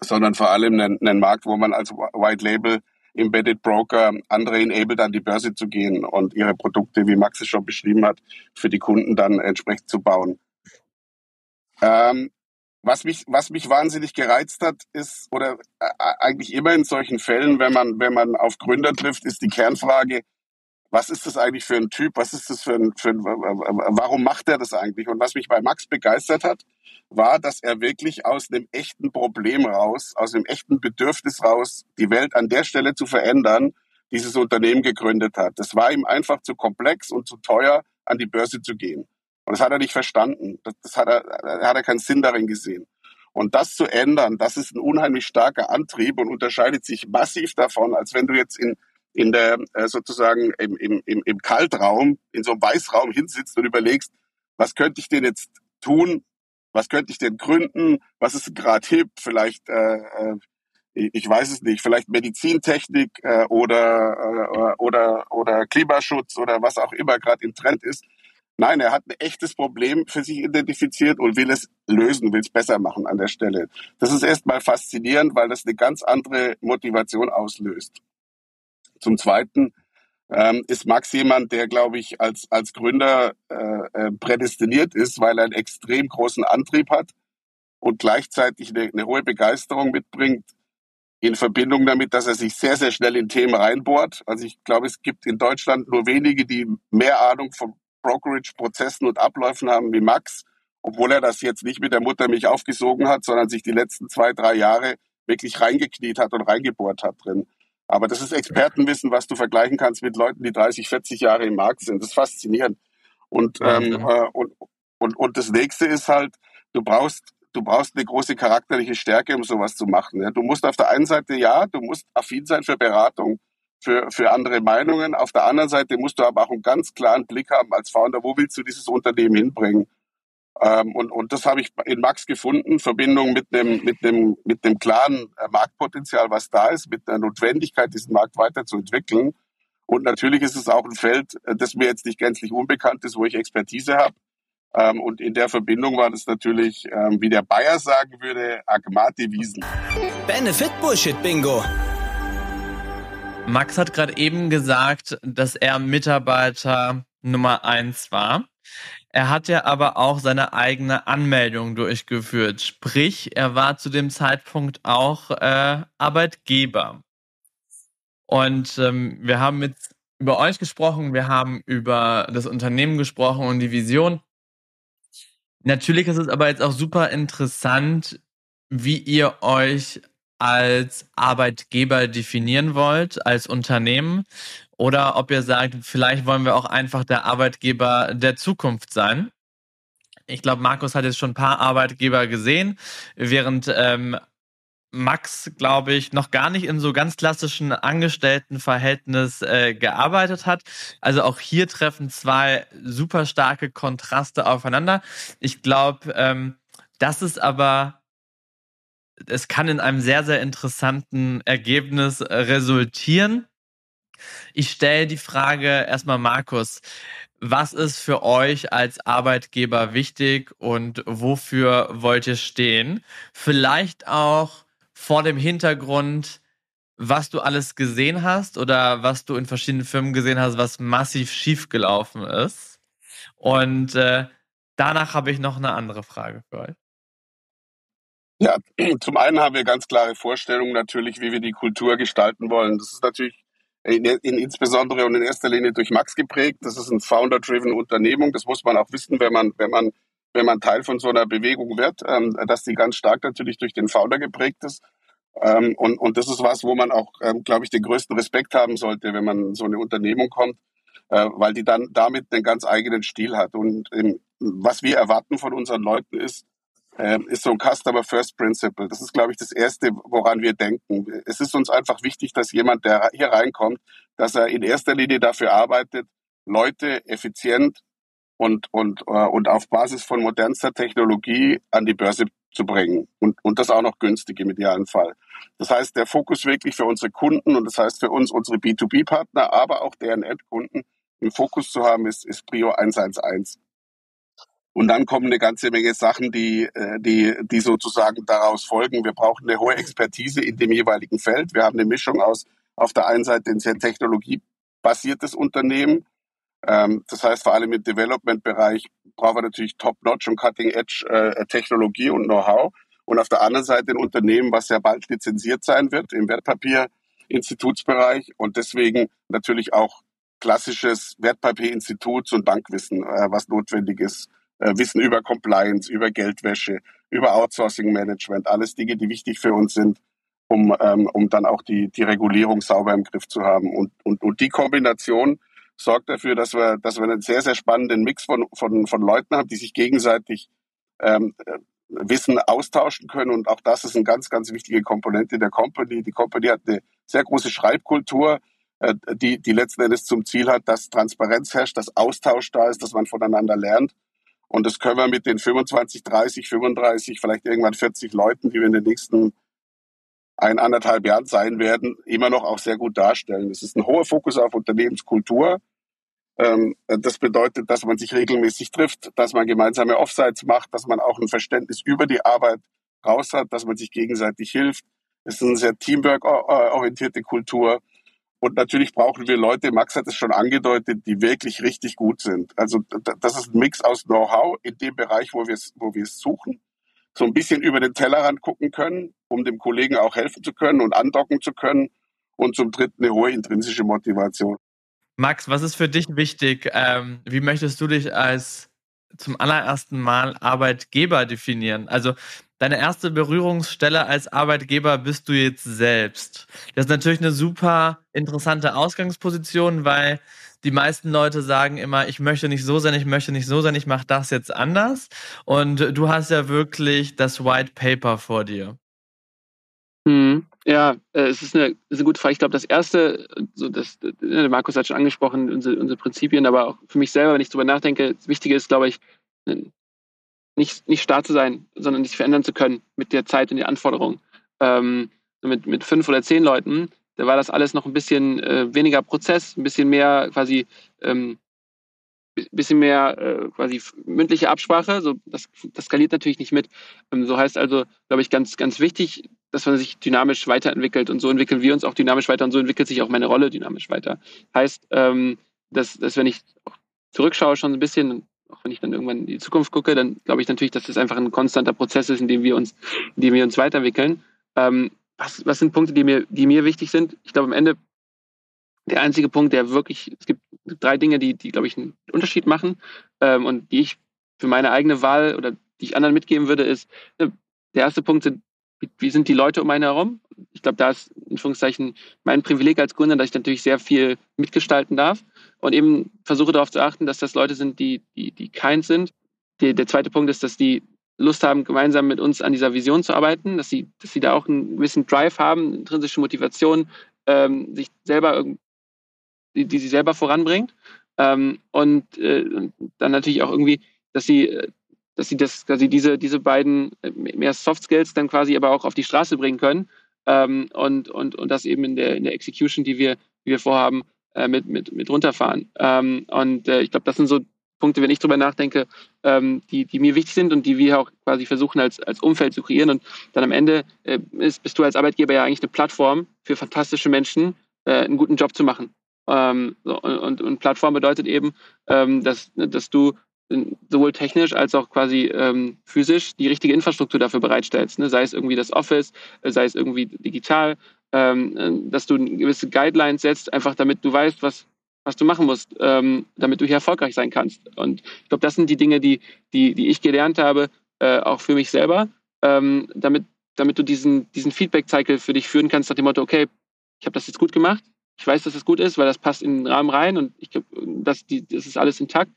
sondern vor allem einen, einen Markt, wo man als White Label Embedded Broker andere enabled, an die Börse zu gehen und ihre Produkte, wie Max es schon beschrieben hat, für die Kunden dann entsprechend zu bauen. Ähm, was mich, was mich wahnsinnig gereizt hat, ist, oder äh, eigentlich immer in solchen Fällen, wenn man, wenn man auf Gründer trifft, ist die Kernfrage, was ist das eigentlich für ein Typ? Was ist das für ein, für ein, warum macht er das eigentlich? Und was mich bei Max begeistert hat, war, dass er wirklich aus einem echten Problem raus, aus einem echten Bedürfnis raus, die Welt an der Stelle zu verändern, dieses Unternehmen gegründet hat. Das war ihm einfach zu komplex und zu teuer, an die Börse zu gehen. Und das hat er nicht verstanden. Das, das hat er, hat er keinen Sinn darin gesehen. Und das zu ändern, das ist ein unheimlich starker Antrieb und unterscheidet sich massiv davon, als wenn du jetzt in, in der, äh, sozusagen im, im, im, im Kaltraum, in so einem Weißraum hinsitzt und überlegst, was könnte ich denn jetzt tun? Was könnte ich denn gründen? Was ist gerade hip? Vielleicht, äh, äh ich weiß es nicht, vielleicht Medizintechnik äh, oder, äh, oder, oder Klimaschutz oder was auch immer gerade im Trend ist. Nein, er hat ein echtes Problem für sich identifiziert und will es lösen, will es besser machen an der Stelle. Das ist erstmal faszinierend, weil das eine ganz andere Motivation auslöst. Zum Zweiten ähm, ist Max jemand, der, glaube ich, als, als Gründer äh, äh, prädestiniert ist, weil er einen extrem großen Antrieb hat und gleichzeitig eine, eine hohe Begeisterung mitbringt in Verbindung damit, dass er sich sehr, sehr schnell in Themen reinbohrt. Also ich glaube, es gibt in Deutschland nur wenige, die mehr Ahnung von Brokerage-Prozessen und Abläufen haben wie Max, obwohl er das jetzt nicht mit der Muttermilch aufgesogen hat, sondern sich die letzten zwei, drei Jahre wirklich reingekniet hat und reingebohrt hat drin. Aber das ist Expertenwissen, was du vergleichen kannst mit Leuten, die 30, 40 Jahre im Markt sind. Das ist faszinierend. Und, ähm, äh, und, und, und das nächste ist halt, du brauchst du brauchst eine große charakterliche Stärke, um sowas zu machen. Ja. Du musst auf der einen Seite, ja, du musst affin sein für Beratung, für, für andere Meinungen. Auf der anderen Seite musst du aber auch einen ganz klaren Blick haben als Founder, wo willst du dieses Unternehmen hinbringen? Ähm, und, und das habe ich in Max gefunden, Verbindung mit dem, mit dem, mit dem klaren äh, Marktpotenzial, was da ist, mit der Notwendigkeit, diesen Markt weiterzuentwickeln. Und natürlich ist es auch ein Feld, äh, das mir jetzt nicht gänzlich unbekannt ist, wo ich Expertise habe. Ähm, und in der Verbindung war das natürlich, ähm, wie der Bayer sagen würde, Agmati Wiesen. Benefit Bullshit Bingo. Max hat gerade eben gesagt, dass er Mitarbeiter Nummer eins war. Er hat ja aber auch seine eigene Anmeldung durchgeführt. Sprich, er war zu dem Zeitpunkt auch äh, Arbeitgeber. Und ähm, wir haben mit über euch gesprochen, wir haben über das Unternehmen gesprochen und die Vision. Natürlich ist es aber jetzt auch super interessant, wie ihr euch als Arbeitgeber definieren wollt, als Unternehmen, oder ob ihr sagt, vielleicht wollen wir auch einfach der Arbeitgeber der Zukunft sein. Ich glaube, Markus hat jetzt schon ein paar Arbeitgeber gesehen, während ähm, Max, glaube ich, noch gar nicht in so ganz klassischen Angestelltenverhältnis äh, gearbeitet hat. Also auch hier treffen zwei super starke Kontraste aufeinander. Ich glaube, ähm, das ist aber, es kann in einem sehr, sehr interessanten Ergebnis äh, resultieren. Ich stelle die Frage erstmal Markus. Was ist für euch als Arbeitgeber wichtig und wofür wollt ihr stehen? Vielleicht auch vor dem Hintergrund, was du alles gesehen hast oder was du in verschiedenen Firmen gesehen hast, was massiv schiefgelaufen ist. Und äh, danach habe ich noch eine andere Frage für euch. Ja, zum einen haben wir ganz klare Vorstellungen natürlich, wie wir die Kultur gestalten wollen. Das ist natürlich in, in, insbesondere und in erster Linie durch Max geprägt. Das ist ein Founder-driven Unternehmung. Das muss man auch wissen, wenn man, wenn man wenn man Teil von so einer Bewegung wird, ähm, dass die ganz stark natürlich durch den Founder geprägt ist. Ähm, und, und das ist was, wo man auch, ähm, glaube ich, den größten Respekt haben sollte, wenn man so eine Unternehmung kommt, äh, weil die dann damit einen ganz eigenen Stil hat. Und was wir erwarten von unseren Leuten ist, ist so ein Customer First Principle. Das ist, glaube ich, das Erste, woran wir denken. Es ist uns einfach wichtig, dass jemand, der hier reinkommt, dass er in erster Linie dafür arbeitet, Leute effizient und, und, äh, und auf Basis von modernster Technologie an die Börse zu bringen und, und das auch noch günstig im idealen Fall. Das heißt, der Fokus wirklich für unsere Kunden und das heißt für uns unsere B2B-Partner, aber auch deren Endkunden im Fokus zu haben, ist, ist Prio 111. Und dann kommen eine ganze Menge Sachen, die, äh, die, die sozusagen daraus folgen. Wir brauchen eine hohe Expertise in dem jeweiligen Feld. Wir haben eine Mischung aus auf der einen Seite ein sehr technologiebasiertes Unternehmen, ähm, das heißt, vor allem im Development-Bereich brauchen wir natürlich Top-Notch und Cutting-Edge-Technologie äh, und Know-how. Und auf der anderen Seite ein Unternehmen, was ja bald lizenziert sein wird im Wertpapierinstitutsbereich und deswegen natürlich auch klassisches Wertpapierinstituts- und Bankwissen, äh, was notwendig ist. Äh, Wissen über Compliance, über Geldwäsche, über Outsourcing-Management, alles Dinge, die wichtig für uns sind, um, ähm, um dann auch die, die Regulierung sauber im Griff zu haben. Und, und, und die Kombination sorgt dafür, dass wir, dass wir einen sehr, sehr spannenden Mix von, von, von Leuten haben, die sich gegenseitig ähm, äh, Wissen austauschen können. Und auch das ist eine ganz, ganz wichtige Komponente der Company. Die Company hat eine sehr große Schreibkultur, äh, die, die letzten Endes zum Ziel hat, dass Transparenz herrscht, dass Austausch da ist, dass man voneinander lernt. Und das können wir mit den 25, 30, 35, vielleicht irgendwann 40 Leuten, die wir in den nächsten ein, anderthalb Jahren sein werden, immer noch auch sehr gut darstellen. Es ist ein hoher Fokus auf Unternehmenskultur. Ähm, das bedeutet, dass man sich regelmäßig trifft, dass man gemeinsame Offsites macht, dass man auch ein Verständnis über die Arbeit raus hat, dass man sich gegenseitig hilft. Es ist eine sehr teamwork-orientierte Kultur. Und natürlich brauchen wir Leute, Max hat es schon angedeutet, die wirklich richtig gut sind. Also das ist ein Mix aus Know-how in dem Bereich, wo wir es wo suchen, so ein bisschen über den Tellerrand gucken können, um dem Kollegen auch helfen zu können und andocken zu können. Und zum Dritten eine hohe intrinsische Motivation. Max, was ist für dich wichtig? Ähm, wie möchtest du dich als zum allerersten Mal Arbeitgeber definieren? Also deine erste Berührungsstelle als Arbeitgeber bist du jetzt selbst. Das ist natürlich eine super interessante Ausgangsposition, weil die meisten Leute sagen immer, ich möchte nicht so sein, ich möchte nicht so sein, ich mache das jetzt anders. Und du hast ja wirklich das White Paper vor dir. Mhm. Ja, äh, es ist eine, ist eine gute Frage. Ich glaube, das erste, so das, der Markus hat schon angesprochen, unsere, unsere Prinzipien, aber auch für mich selber, wenn ich darüber nachdenke, das Wichtige ist, glaube ich, nicht, nicht starr zu sein, sondern sich verändern zu können mit der Zeit und den Anforderungen. Ähm, mit, mit fünf oder zehn Leuten, da war das alles noch ein bisschen äh, weniger Prozess, ein bisschen mehr quasi ähm, bisschen mehr äh, quasi mündliche Absprache. So, das, das skaliert natürlich nicht mit. Ähm, so heißt also, glaube ich, ganz, ganz wichtig, dass man sich dynamisch weiterentwickelt und so entwickeln wir uns auch dynamisch weiter und so entwickelt sich auch meine Rolle dynamisch weiter. Heißt, ähm, dass, dass wenn ich zurückschaue schon ein bisschen, auch wenn ich dann irgendwann in die Zukunft gucke, dann glaube ich natürlich, dass das einfach ein konstanter Prozess ist, in dem wir uns, in dem wir uns weiterentwickeln. Ähm, was, was sind Punkte, die mir, die mir wichtig sind? Ich glaube, am Ende der einzige Punkt, der wirklich, es gibt drei Dinge, die, die glaube ich, einen Unterschied machen ähm, und die ich für meine eigene Wahl oder die ich anderen mitgeben würde, ist, ne, der erste Punkt sind wie sind die Leute um einen herum? Ich glaube, da ist in Anführungszeichen mein Privileg als Gründer, dass ich natürlich sehr viel mitgestalten darf und eben versuche darauf zu achten, dass das Leute sind, die, die, die kind sind. Die, der zweite Punkt ist, dass die Lust haben, gemeinsam mit uns an dieser Vision zu arbeiten, dass sie, dass sie da auch einen gewissen Drive haben, intrinsische Motivation, ähm, sich selber, die, die sie selber voranbringt. Ähm, und äh, dann natürlich auch irgendwie, dass sie äh, dass sie das, quasi diese, diese beiden äh, mehr Soft Skills dann quasi aber auch auf die Straße bringen können ähm, und, und, und das eben in der, in der Execution, die wir, die wir vorhaben, äh, mit, mit, mit runterfahren. Ähm, und äh, ich glaube, das sind so Punkte, wenn ich drüber nachdenke, ähm, die, die mir wichtig sind und die wir auch quasi versuchen als, als Umfeld zu kreieren. Und dann am Ende äh, ist, bist du als Arbeitgeber ja eigentlich eine Plattform für fantastische Menschen, äh, einen guten Job zu machen. Ähm, so, und, und Plattform bedeutet eben, ähm, dass, dass du sowohl technisch als auch quasi ähm, physisch die richtige Infrastruktur dafür bereitstellst. Ne? Sei es irgendwie das Office, äh, sei es irgendwie digital, ähm, äh, dass du gewisse Guidelines setzt, einfach damit du weißt, was, was du machen musst, ähm, damit du hier erfolgreich sein kannst. Und ich glaube, das sind die Dinge, die, die, die ich gelernt habe, äh, auch für mich selber, ähm, damit, damit du diesen, diesen Feedback-Cycle für dich führen kannst, nach dem Motto, okay, ich habe das jetzt gut gemacht, ich weiß, dass es gut ist, weil das passt in den Rahmen rein und ich glaube, das, das ist alles intakt.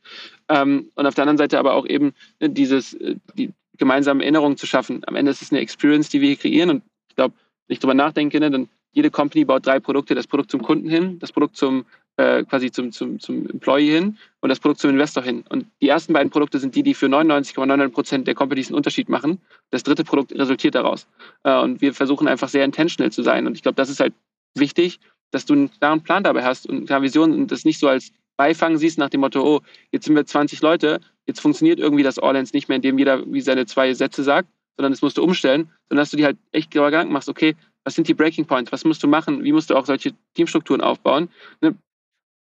Ähm, und auf der anderen Seite aber auch eben ne, dieses, äh, die gemeinsame Erinnerung zu schaffen. Am Ende ist es eine Experience, die wir hier kreieren und ich glaube, wenn ich darüber nachdenke, ne, dann jede Company baut drei Produkte, das Produkt zum Kunden hin, das Produkt zum äh, quasi zum, zum, zum Employee hin und das Produkt zum Investor hin. Und die ersten beiden Produkte sind die, die für 99,99 Prozent der Companies einen Unterschied machen. Das dritte Produkt resultiert daraus. Äh, und wir versuchen einfach sehr intentional zu sein. Und ich glaube, das ist halt wichtig, dass du einen klaren Plan dabei hast und eine klare Vision und das nicht so als Beifang siehst nach dem Motto, oh, jetzt sind wir 20 Leute, jetzt funktioniert irgendwie das All-Ends nicht mehr, indem jeder wie seine zwei Sätze sagt, sondern das musst du umstellen, sondern dass du dir halt echt Gedanken machst, okay, was sind die Breaking Points, was musst du machen, wie musst du auch solche Teamstrukturen aufbauen. Ne?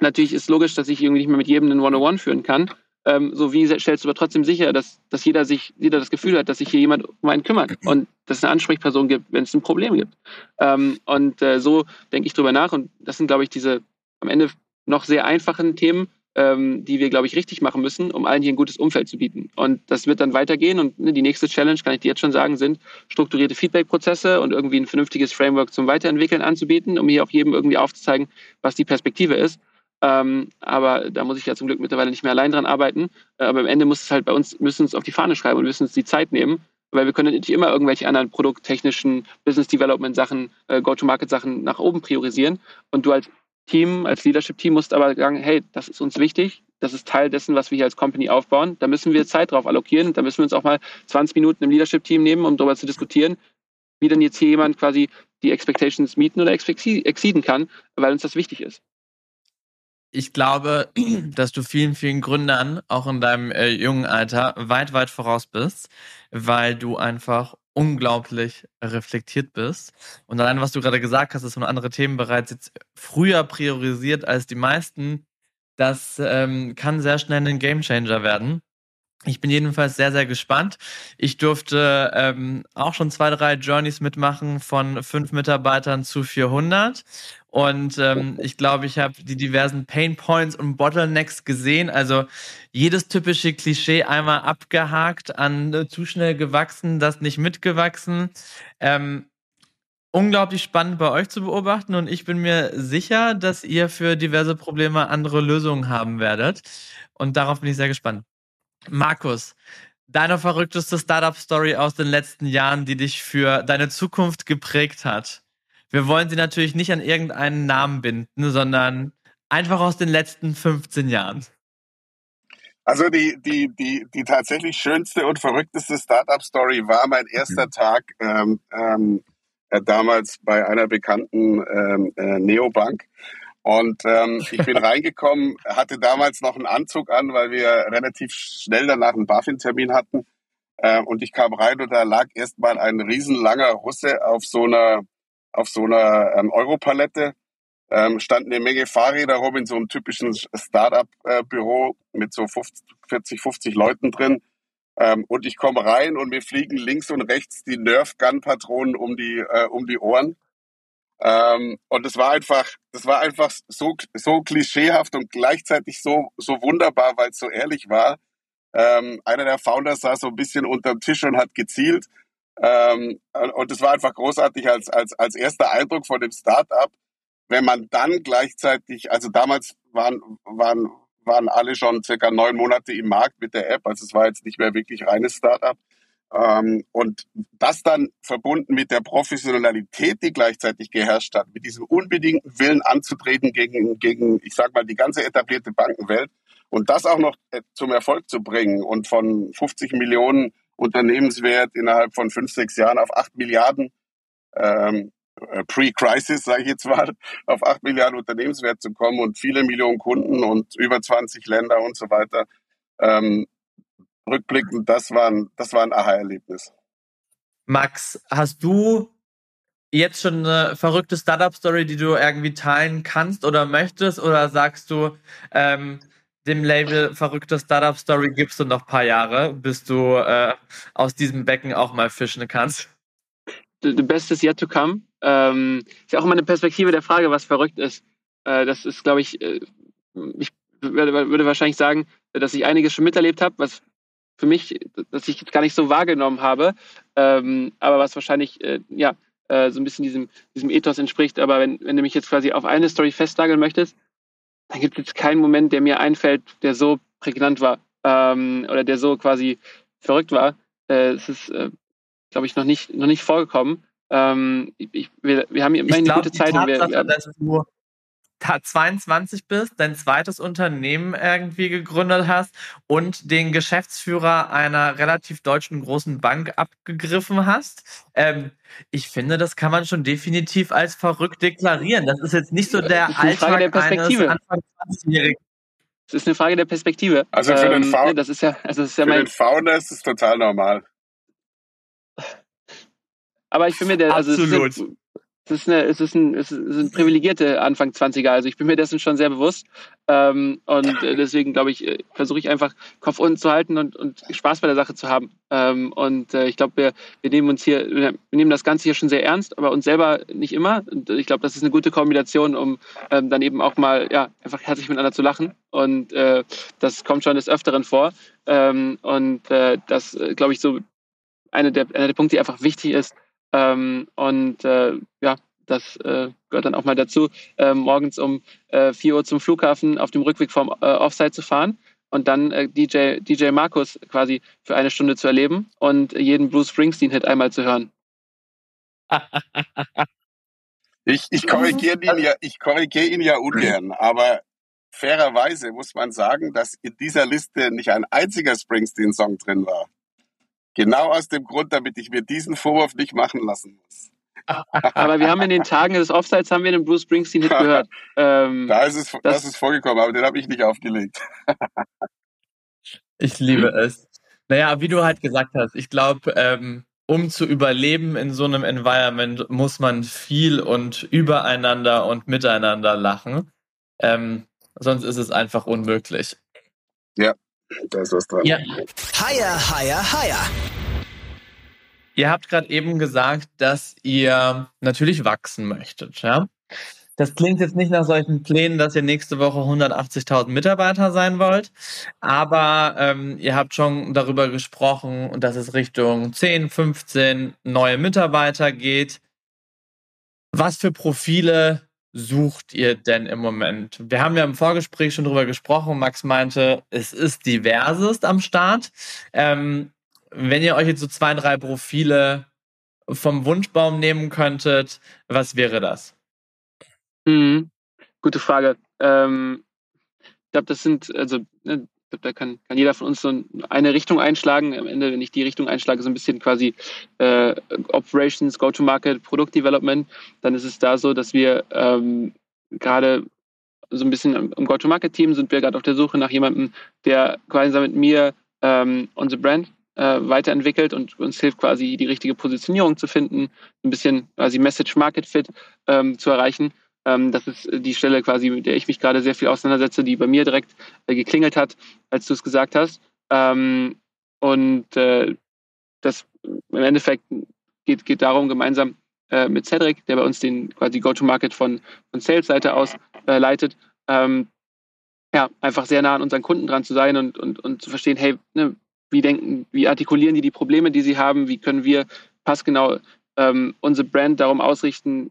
Natürlich ist logisch, dass ich irgendwie nicht mehr mit jedem einen One-on-One führen kann, ähm, so wie stellst du aber trotzdem sicher, dass, dass jeder sich, jeder das Gefühl hat, dass sich hier jemand um einen kümmert und dass es eine Ansprechperson gibt, wenn es ein Problem gibt. Ähm, und äh, so denke ich drüber nach und das sind, glaube ich, diese am Ende noch sehr einfachen Themen, ähm, die wir, glaube ich, richtig machen müssen, um allen hier ein gutes Umfeld zu bieten. Und das wird dann weitergehen und ne, die nächste Challenge, kann ich dir jetzt schon sagen, sind strukturierte Feedback-Prozesse und irgendwie ein vernünftiges Framework zum Weiterentwickeln anzubieten, um hier auch jedem irgendwie aufzuzeigen, was die Perspektive ist. Ähm, aber da muss ich ja zum Glück mittlerweile nicht mehr allein dran arbeiten. Äh, aber am Ende muss es halt bei uns, müssen uns auf die Fahne schreiben und müssen uns die Zeit nehmen, weil wir können natürlich immer irgendwelche anderen produkttechnischen Business Development Sachen, äh, Go-to-Market Sachen nach oben priorisieren. Und du als Team, als Leadership-Team musst aber sagen, hey, das ist uns wichtig, das ist Teil dessen, was wir hier als Company aufbauen. Da müssen wir Zeit drauf allokieren. Da müssen wir uns auch mal 20 Minuten im Leadership-Team nehmen, um darüber zu diskutieren, wie denn jetzt hier jemand quasi die Expectations mieten oder exceeden kann, weil uns das wichtig ist. Ich glaube, dass du vielen, vielen Gründern, auch in deinem äh, jungen Alter, weit, weit voraus bist, weil du einfach unglaublich reflektiert bist. Und allein, was du gerade gesagt hast, dass man andere Themen bereits jetzt früher priorisiert als die meisten, das ähm, kann sehr schnell ein Gamechanger werden. Ich bin jedenfalls sehr, sehr gespannt. Ich durfte ähm, auch schon zwei, drei Journeys mitmachen von fünf Mitarbeitern zu 400. Und ähm, ich glaube, ich habe die diversen Pain Points und Bottlenecks gesehen. Also jedes typische Klischee einmal abgehakt, an äh, zu schnell gewachsen, das nicht mitgewachsen. Ähm, unglaublich spannend bei euch zu beobachten und ich bin mir sicher, dass ihr für diverse Probleme andere Lösungen haben werdet. Und darauf bin ich sehr gespannt. Markus, deine verrückteste Startup-Story aus den letzten Jahren, die dich für deine Zukunft geprägt hat. Wir wollen sie natürlich nicht an irgendeinen Namen binden, sondern einfach aus den letzten 15 Jahren. Also die, die, die, die tatsächlich schönste und verrückteste Startup-Story war mein erster mhm. Tag ähm, ähm, äh, damals bei einer bekannten ähm, äh, Neobank. Und ähm, ich bin reingekommen, hatte damals noch einen Anzug an, weil wir relativ schnell danach einen BaFin-Termin hatten. Äh, und ich kam rein und da lag erstmal ein riesenlanger Russe auf so einer, auf so einer ähm, Europalette. Ähm, standen eine Menge Fahrräder rum in so einem typischen Startup-Büro mit so 50, 40, 50 Leuten drin. Ähm, und ich komme rein und mir fliegen links und rechts die Nerf Gun Patronen um die äh, um die Ohren. Ähm, und es war einfach, das war einfach so, so klischeehaft und gleichzeitig so, so wunderbar, weil es so ehrlich war. Ähm, einer der Founders saß so ein bisschen unterm Tisch und hat gezielt. Ähm, und es war einfach großartig als, als, als erster Eindruck von dem Startup. Wenn man dann gleichzeitig, also damals waren, waren, waren alle schon circa neun Monate im Markt mit der App, also es war jetzt nicht mehr wirklich reines Startup. Ähm, und das dann verbunden mit der Professionalität, die gleichzeitig geherrscht hat, mit diesem unbedingten Willen anzutreten gegen, gegen, ich sag mal, die ganze etablierte Bankenwelt und das auch noch äh, zum Erfolg zu bringen und von 50 Millionen Unternehmenswert innerhalb von fünf, sechs Jahren auf acht Milliarden ähm, äh, Pre-Crisis, sage ich jetzt mal, auf acht Milliarden Unternehmenswert zu kommen und viele Millionen Kunden und über 20 Länder und so weiter. Ähm, rückblickend, das war ein, das war ein Aha-Erlebnis. Max, hast du jetzt schon eine verrückte Startup-Story, die du irgendwie teilen kannst oder möchtest? Oder sagst du, ähm, dem Label verrückte Startup-Story gibst du noch ein paar Jahre, bis du äh, aus diesem Becken auch mal fischen kannst? The, the best is yet to come. Ähm, ist ja auch immer eine Perspektive der Frage, was verrückt ist. Äh, das ist, glaube ich, äh, ich würde, würde wahrscheinlich sagen, dass ich einiges schon miterlebt habe, was für mich, dass ich gar nicht so wahrgenommen habe, ähm, aber was wahrscheinlich äh, ja äh, so ein bisschen diesem, diesem Ethos entspricht. Aber wenn, wenn du mich jetzt quasi auf eine Story festnageln möchtest, dann gibt es jetzt keinen Moment, der mir einfällt, der so prägnant war ähm, oder der so quasi verrückt war. Äh, es ist, äh, glaube ich, noch nicht, noch nicht vorgekommen. Ähm, ich, wir, wir haben immer eine gute Zeit. Tatsache, und wir, wir, dass du 22 bist, dein zweites Unternehmen irgendwie gegründet hast und den Geschäftsführer einer relativ deutschen großen Bank abgegriffen hast. Ähm, ich finde, das kann man schon definitiv als verrückt deklarieren. Das ist jetzt nicht so der Alltag der Perspektive. eines Anfang 20-Jährigen. Es ist eine Frage der Perspektive. Also für, ähm, den, Founder, das ist ja, also das ist ja für den Founder ist es total normal. Aber ich bin mir der, also Absolut. Es ist, es ist, eine, es ist, ein, es sind privilegierte Anfang 20er, also ich bin mir dessen schon sehr bewusst. Ähm, und deswegen, glaube ich, äh, versuche ich einfach Kopf unten zu halten und, und Spaß bei der Sache zu haben. Ähm, und äh, ich glaube, wir, wir nehmen uns hier, wir nehmen das Ganze hier schon sehr ernst, aber uns selber nicht immer. Und ich glaube, das ist eine gute Kombination, um ähm, dann eben auch mal ja, einfach herzlich miteinander zu lachen. Und äh, das kommt schon des Öfteren vor. Ähm, und äh, das, äh, glaube ich, so eine der, einer der Punkte, die einfach wichtig ist, ähm, und äh, ja, das äh, gehört dann auch mal dazu, äh, morgens um äh, 4 Uhr zum Flughafen auf dem Rückweg vom äh, Offside zu fahren und dann äh, DJ, DJ Markus quasi für eine Stunde zu erleben und jeden Bruce Springsteen-Hit einmal zu hören. ich, ich korrigiere ihn ja, ich korrigiere ihn ja ungern, aber fairerweise muss man sagen, dass in dieser Liste nicht ein einziger Springsteen-Song drin war. Genau aus dem Grund, damit ich mir diesen Vorwurf nicht machen lassen muss. aber wir haben in den Tagen des Offsites haben wir den Bruce Springsteen-Hit gehört. Ähm, da ist es, das, das ist vorgekommen, aber den habe ich nicht aufgelegt. ich liebe es. Naja, wie du halt gesagt hast, ich glaube, ähm, um zu überleben in so einem Environment, muss man viel und übereinander und miteinander lachen. Ähm, sonst ist es einfach unmöglich. Ja, da ist was dran. Ja. Higher, higher, higher. Ihr habt gerade eben gesagt, dass ihr natürlich wachsen möchtet, ja? Das klingt jetzt nicht nach solchen Plänen, dass ihr nächste Woche 180.000 Mitarbeiter sein wollt, aber ähm, ihr habt schon darüber gesprochen, dass es Richtung 10, 15 neue Mitarbeiter geht. Was für Profile sucht ihr denn im Moment? Wir haben ja im Vorgespräch schon darüber gesprochen. Max meinte, es ist diversest am Start. Ähm, wenn ihr euch jetzt so zwei, drei Profile vom Wunschbaum nehmen könntet, was wäre das? Mhm. Gute Frage. Ähm, ich glaube, das sind, also ne, da kann, kann jeder von uns so eine Richtung einschlagen. Am Ende, wenn ich die Richtung einschlage, so ein bisschen quasi äh, Operations, Go-to-Market, Produktdevelopment, dann ist es da so, dass wir ähm, gerade so ein bisschen im Go-to-Market-Team sind wir gerade auf der Suche nach jemandem, der quasi mit mir ähm, unsere Brand äh, weiterentwickelt und uns hilft quasi die richtige Positionierung zu finden, ein bisschen quasi Message-Market-Fit ähm, zu erreichen. Ähm, das ist die Stelle quasi, mit der ich mich gerade sehr viel auseinandersetze, die bei mir direkt äh, geklingelt hat, als du es gesagt hast. Ähm, und äh, das im Endeffekt geht, geht darum, gemeinsam äh, mit Cedric, der bei uns den quasi Go-to-Market von, von Sales-Seite aus äh, leitet, ähm, ja, einfach sehr nah an unseren Kunden dran zu sein und, und, und zu verstehen, hey, ne, wie denken, wie artikulieren die die Probleme, die sie haben, wie können wir passgenau ähm, unsere Brand darum ausrichten,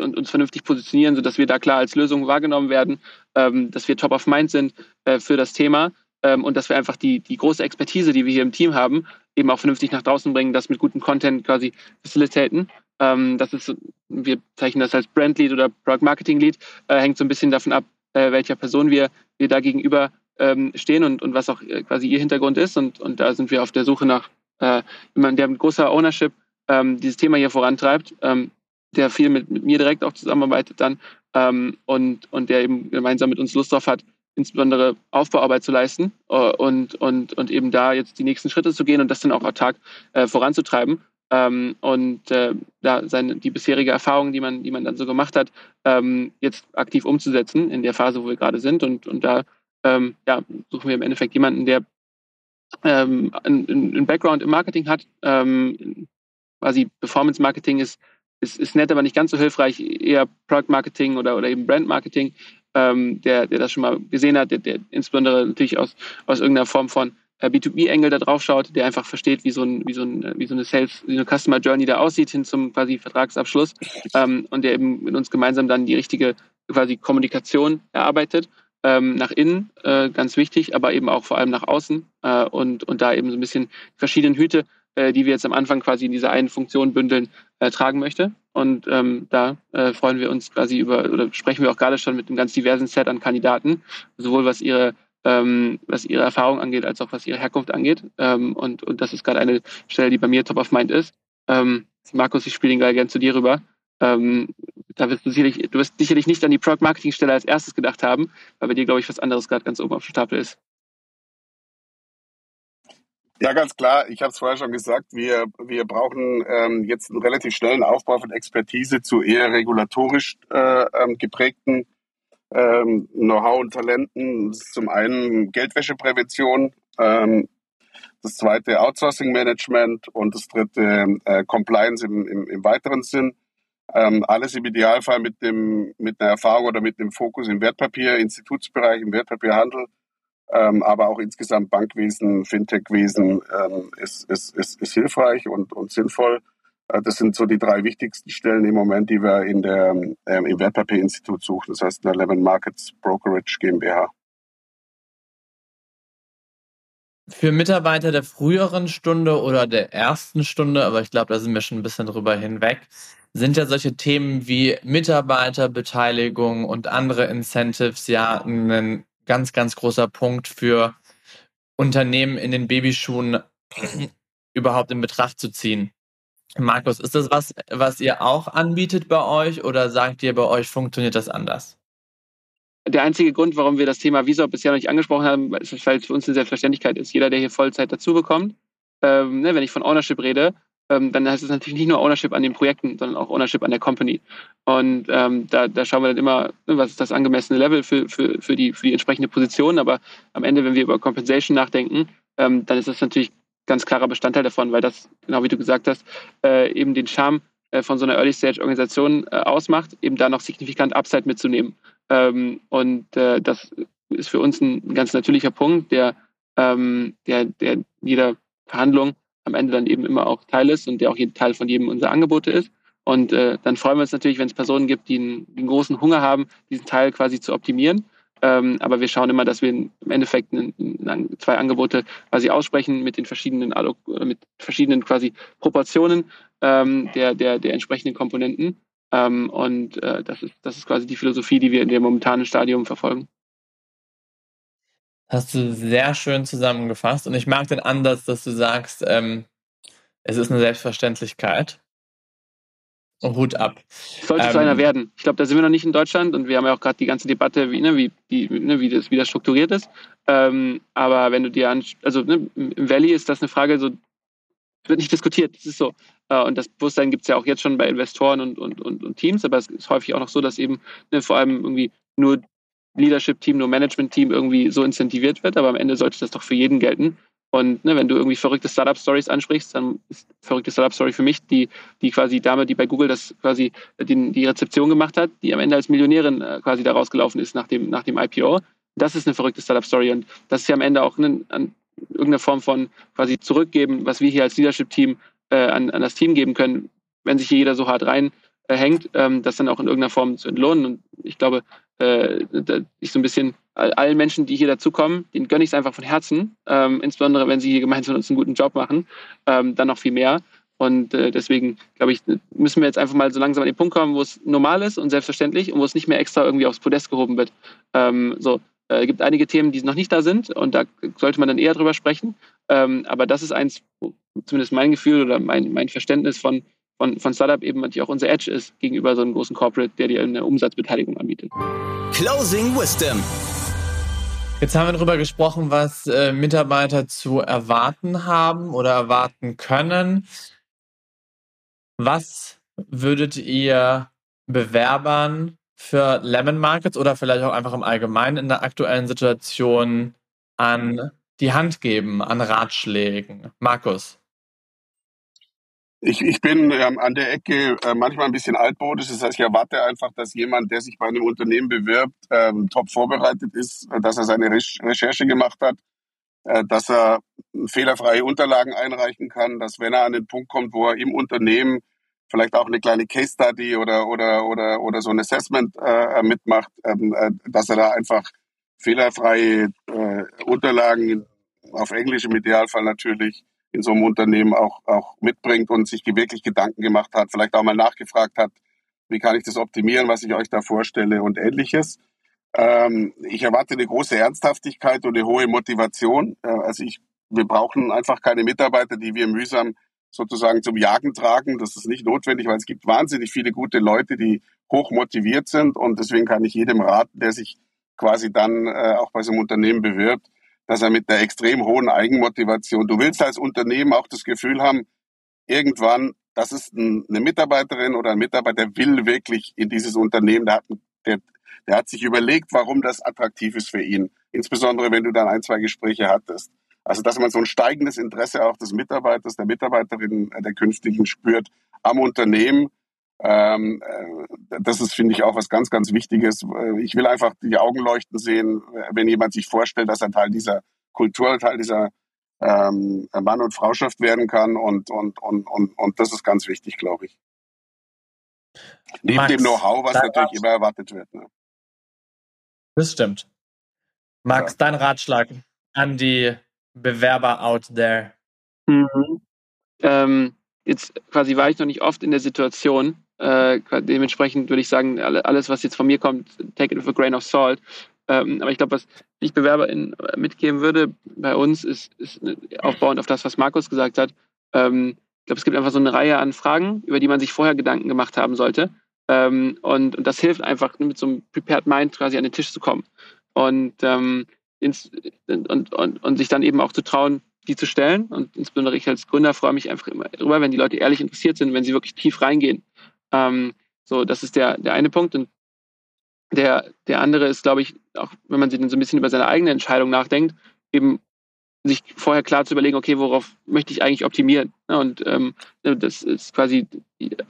und uns vernünftig positionieren, sodass wir da klar als Lösung wahrgenommen werden, ähm, dass wir top of mind sind äh, für das Thema ähm, und dass wir einfach die, die große Expertise, die wir hier im Team haben, eben auch vernünftig nach draußen bringen, das mit gutem Content quasi facilitaten. Ähm, das ist, wir zeichnen das als Brand Lead oder Product Marketing Lead, äh, hängt so ein bisschen davon ab, äh, welcher Person wir, wir da gegenüber ähm, stehen und, und was auch äh, quasi ihr Hintergrund ist. Und, und da sind wir auf der Suche nach äh, jemandem, der mit großer Ownership ähm, dieses Thema hier vorantreibt. Ähm, der viel mit, mit mir direkt auch zusammenarbeitet dann ähm, und, und der eben gemeinsam mit uns Lust drauf hat, insbesondere Aufbauarbeit zu leisten äh, und, und, und eben da jetzt die nächsten Schritte zu gehen und das dann auch autark äh, voranzutreiben. Ähm, und äh, da seine, die bisherige Erfahrung, die man, die man dann so gemacht hat, ähm, jetzt aktiv umzusetzen in der Phase, wo wir gerade sind. Und, und da ähm, ja, suchen wir im Endeffekt jemanden, der ähm, einen, Background im Marketing hat. Ähm, quasi Performance Marketing ist ist, ist nett, aber nicht ganz so hilfreich, eher Product Marketing oder, oder eben Brand Marketing, ähm, der, der das schon mal gesehen hat, der, der insbesondere natürlich aus, aus irgendeiner Form von äh, B2B-Engel da drauf schaut, der einfach versteht, wie so, ein, wie so, ein, wie so eine Sales, wie so eine Customer Journey da aussieht hin zum quasi Vertragsabschluss ähm, und der eben mit uns gemeinsam dann die richtige quasi Kommunikation erarbeitet. Ähm, nach innen, äh, ganz wichtig, aber eben auch vor allem nach außen äh, und, und da eben so ein bisschen verschiedene Hüte äh, die wir jetzt am Anfang quasi in dieser einen Funktion bündeln, äh, tragen möchte. Und ähm, da äh, freuen wir uns quasi über, oder sprechen wir auch gerade schon mit einem ganz diversen Set an Kandidaten, sowohl was ihre ähm, was ihre Erfahrung angeht, als auch was ihre Herkunft angeht. Ähm, und, und das ist gerade eine Stelle, die bei mir top of mind ist. Ähm, Markus, ich spiele den gleich gern zu dir rüber. Ähm, da wirst du sicherlich, du wirst sicherlich nicht an die Product Marketing Stelle als erstes gedacht haben, weil bei dir, glaube ich, was anderes gerade ganz oben auf dem Stapel ist. Ja, ganz klar. Ich habe es vorher schon gesagt. Wir, wir brauchen ähm, jetzt einen relativ schnellen Aufbau von Expertise zu eher regulatorisch äh, ähm, geprägten ähm, Know-how und Talenten. Zum einen Geldwäscheprävention, ähm, das zweite Outsourcing-Management und das dritte äh, Compliance im, im, im weiteren Sinn. Ähm, alles im Idealfall mit, dem, mit einer Erfahrung oder mit dem Fokus im Wertpapier, Institutsbereich, im Wertpapierhandel ähm, aber auch insgesamt Bankwesen, Fintechwesen ähm, ist, ist, ist, ist hilfreich und, und sinnvoll. Äh, das sind so die drei wichtigsten Stellen im Moment, die wir in der, ähm, im Wertpapierinstitut suchen, das heißt in der Levin Markets Brokerage GmbH. Für Mitarbeiter der früheren Stunde oder der ersten Stunde, aber ich glaube, da sind wir schon ein bisschen drüber hinweg, sind ja solche Themen wie Mitarbeiterbeteiligung und andere Incentives ja ein ganz, ganz großer Punkt für Unternehmen in den Babyschuhen überhaupt in Betracht zu ziehen. Markus, ist das was, was ihr auch anbietet bei euch oder sagt ihr, bei euch funktioniert das anders? Der einzige Grund, warum wir das Thema Visa bisher noch nicht angesprochen haben, ist, weil es für uns eine Selbstverständlichkeit ist. Jeder, der hier Vollzeit dazu bekommt, ähm, ne, wenn ich von Ownership rede, ähm, dann heißt es natürlich nicht nur Ownership an den Projekten, sondern auch Ownership an der Company. Und ähm, da, da, schauen wir dann immer, ne, was ist das angemessene Level für, für, für, die, für die entsprechende Position. Aber am Ende, wenn wir über Compensation nachdenken, ähm, dann ist das natürlich ganz klarer Bestandteil davon, weil das, genau wie du gesagt hast, äh, eben den Charme äh, von so einer Early-Stage-Organisation äh, ausmacht, eben da noch signifikant Upside mitzunehmen. Ähm, und äh, das ist für uns ein ganz natürlicher Punkt, der, ähm, der, der jeder Verhandlung am Ende dann eben immer auch Teil ist und der auch Teil von jedem unserer Angebote ist. Und äh, dann freuen wir uns natürlich, wenn es Personen gibt, die einen, einen, großen Hunger haben, diesen Teil quasi zu optimieren. Ähm, aber wir schauen immer, dass wir im Endeffekt einen, einen, zwei Angebote quasi aussprechen mit den verschiedenen, mit verschiedenen quasi Proportionen ähm, der, der, der entsprechenden Komponenten. Ähm, und äh, das, ist, das ist quasi die Philosophie, die wir in dem momentanen Stadium verfolgen. Hast du sehr schön zusammengefasst. Und ich mag den Ansatz, dass du sagst, ähm, es ist eine Selbstverständlichkeit. Und Hut ab. Sollte ähm, zu einer werden. Ich glaube, da sind wir noch nicht in Deutschland und wir haben ja auch gerade die ganze Debatte, wie, ne, wie, wie, ne, wie, das, wie das strukturiert ist. Ähm, aber wenn du dir an, also ne, im Valley ist das eine Frage, so wird nicht diskutiert, das ist so. Äh, und das Bewusstsein gibt es ja auch jetzt schon bei Investoren und, und, und, und, Teams, aber es ist häufig auch noch so, dass eben ne, vor allem irgendwie nur Leadership-Team, nur Management-Team irgendwie so incentiviert wird, aber am Ende sollte das doch für jeden gelten. Und ne, wenn du irgendwie verrückte Startup-Stories ansprichst, dann ist verrückte Startup-Story für mich die, die quasi Dame, die bei Google das quasi die, die Rezeption gemacht hat, die am Ende als Millionärin äh, quasi da rausgelaufen ist nach dem, nach dem IPO. Das ist eine verrückte Startup-Story und das ist ja am Ende auch eine, an, irgendeine Form von quasi zurückgeben, was wir hier als Leadership-Team äh, an, an das Team geben können, wenn sich hier jeder so hart reinhängt, ähm, das dann auch in irgendeiner Form zu entlohnen. Und ich glaube, äh, ich so ein bisschen allen Menschen, die hier dazukommen, denen gönne ich es einfach von Herzen, ähm, insbesondere wenn sie hier gemeinsam uns einen guten Job machen, ähm, dann noch viel mehr. Und äh, deswegen, glaube ich, müssen wir jetzt einfach mal so langsam an den Punkt kommen, wo es normal ist und selbstverständlich und wo es nicht mehr extra irgendwie aufs Podest gehoben wird. Ähm, so, äh, gibt einige Themen, die noch nicht da sind und da sollte man dann eher drüber sprechen. Ähm, aber das ist eins, zumindest mein Gefühl oder mein, mein Verständnis von, von, von Startup eben natürlich auch unser Edge ist gegenüber so einem großen Corporate, der dir eine Umsatzbeteiligung anbietet. Closing Wisdom. Jetzt haben wir darüber gesprochen, was äh, Mitarbeiter zu erwarten haben oder erwarten können. Was würdet ihr Bewerbern für Lemon Markets oder vielleicht auch einfach im Allgemeinen in der aktuellen Situation an die Hand geben, an Ratschlägen? Markus. Ich, ich bin ähm, an der Ecke äh, manchmal ein bisschen altmodisch. Das heißt, ich erwarte einfach, dass jemand, der sich bei einem Unternehmen bewirbt, ähm, top vorbereitet ist, äh, dass er seine Re Recherche gemacht hat, äh, dass er fehlerfreie Unterlagen einreichen kann, dass wenn er an den Punkt kommt, wo er im Unternehmen vielleicht auch eine kleine Case Study oder oder oder oder so ein Assessment äh, mitmacht, ähm, äh, dass er da einfach fehlerfreie äh, Unterlagen auf Englisch im Idealfall natürlich in so einem Unternehmen auch, auch mitbringt und sich wirklich Gedanken gemacht hat, vielleicht auch mal nachgefragt hat, wie kann ich das optimieren, was ich euch da vorstelle und ähnliches. Ähm, ich erwarte eine große Ernsthaftigkeit und eine hohe Motivation. Äh, also ich, wir brauchen einfach keine Mitarbeiter, die wir mühsam sozusagen zum Jagen tragen. Das ist nicht notwendig, weil es gibt wahnsinnig viele gute Leute, die hoch motiviert sind und deswegen kann ich jedem raten, der sich quasi dann äh, auch bei so einem Unternehmen bewirbt, dass er mit einer extrem hohen Eigenmotivation, du willst als Unternehmen auch das Gefühl haben, irgendwann, das ist ein, eine Mitarbeiterin oder ein Mitarbeiter, der will wirklich in dieses Unternehmen, der hat, der, der hat sich überlegt, warum das attraktiv ist für ihn. Insbesondere, wenn du dann ein, zwei Gespräche hattest. Also, dass man so ein steigendes Interesse auch des Mitarbeiters, der Mitarbeiterin, der künftigen spürt am Unternehmen, ähm, äh, das ist, finde ich, auch was ganz, ganz Wichtiges. Äh, ich will einfach die Augen leuchten sehen, wenn jemand sich vorstellt, dass er Teil dieser Kultur, Teil dieser ähm, Mann- und Frauschaft werden kann. Und, und, und, und, und das ist ganz wichtig, glaube ich. Neben Max, dem Know-how, was natürlich immer erwartet wird. Ne? Das stimmt. Max, ja. dein Ratschlag an die Bewerber out there. Mhm. Ähm, jetzt quasi war ich noch nicht oft in der Situation, äh, dementsprechend würde ich sagen, alles, was jetzt von mir kommt, take it with a grain of salt. Ähm, aber ich glaube, was ich BewerberInnen mitgeben würde bei uns, ist, ist aufbauend auf das, was Markus gesagt hat, ähm, glaube, es gibt einfach so eine Reihe an Fragen, über die man sich vorher Gedanken gemacht haben sollte. Ähm, und, und, das hilft einfach, mit so einem Prepared Mind quasi an den Tisch zu kommen. Und, ähm, ins, und, und, und sich dann eben auch zu trauen, die zu stellen. Und insbesondere ich als Gründer freue mich einfach immer darüber, wenn die Leute ehrlich interessiert sind, wenn sie wirklich tief reingehen. Ähm, so, das ist der, der eine Punkt. Und der, der andere ist, glaube ich, auch wenn man sich dann so ein bisschen über seine eigene Entscheidung nachdenkt, eben sich vorher klar zu überlegen, okay, worauf möchte ich eigentlich optimieren? Und ähm, das ist quasi,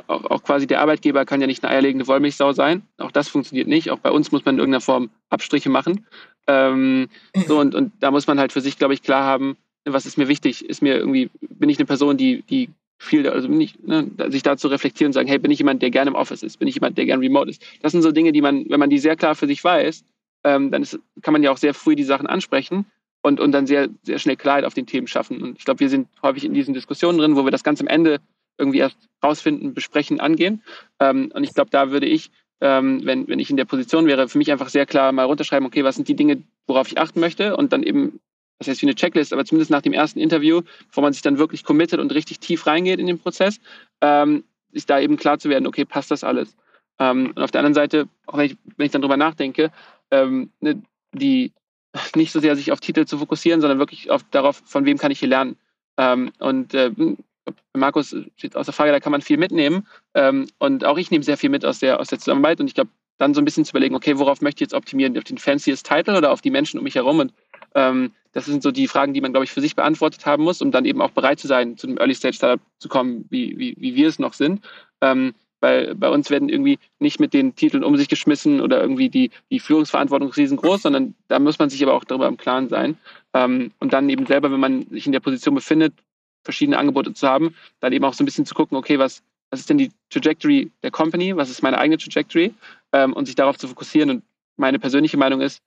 auch, auch, quasi der Arbeitgeber kann ja nicht eine eierlegende Wollmilchsau sein. Auch das funktioniert nicht. Auch bei uns muss man in irgendeiner Form Abstriche machen. Ähm, so, und, und da muss man halt für sich, glaube ich, klar haben, was ist mir wichtig? Ist mir irgendwie, bin ich eine Person, die, die viel, also bin ich, ne, sich dazu reflektieren und sagen, hey, bin ich jemand, der gerne im Office ist? Bin ich jemand, der gerne remote ist? Das sind so Dinge, die man, wenn man die sehr klar für sich weiß, ähm, dann ist, kann man ja auch sehr früh die Sachen ansprechen und, und dann sehr, sehr schnell Klarheit auf den Themen schaffen. Und ich glaube, wir sind häufig in diesen Diskussionen drin, wo wir das ganz am Ende irgendwie erst rausfinden, besprechen, angehen. Ähm, und ich glaube, da würde ich, ähm, wenn, wenn ich in der Position wäre, für mich einfach sehr klar mal runterschreiben, okay, was sind die Dinge, worauf ich achten möchte und dann eben, das heißt wie eine Checklist, aber zumindest nach dem ersten Interview, bevor man sich dann wirklich committet und richtig tief reingeht in den Prozess, ähm, ist da eben klar zu werden, okay, passt das alles. Ähm, und auf der anderen Seite, auch wenn ich, wenn ich dann drüber nachdenke, ähm, ne, die, nicht so sehr sich auf Titel zu fokussieren, sondern wirklich auf, darauf, von wem kann ich hier lernen. Ähm, und äh, Markus steht aus der Frage, da kann man viel mitnehmen. Ähm, und auch ich nehme sehr viel mit aus der, aus der Zusammenarbeit. Und ich glaube, dann so ein bisschen zu überlegen, okay, worauf möchte ich jetzt optimieren? Auf den fanciest Title oder auf die Menschen um mich herum? Und ähm, das sind so die Fragen, die man, glaube ich, für sich beantwortet haben muss, um dann eben auch bereit zu sein, zu einem Early-Stage-Startup zu kommen, wie, wie, wie wir es noch sind. Ähm, weil bei uns werden irgendwie nicht mit den Titeln um sich geschmissen oder irgendwie die, die Führungsverantwortung riesengroß, sondern da muss man sich aber auch darüber im Klaren sein. Ähm, und dann eben selber, wenn man sich in der Position befindet, verschiedene Angebote zu haben, dann eben auch so ein bisschen zu gucken, okay, was, was ist denn die Trajectory der Company, was ist meine eigene Trajectory ähm, und sich darauf zu fokussieren. Und meine persönliche Meinung ist,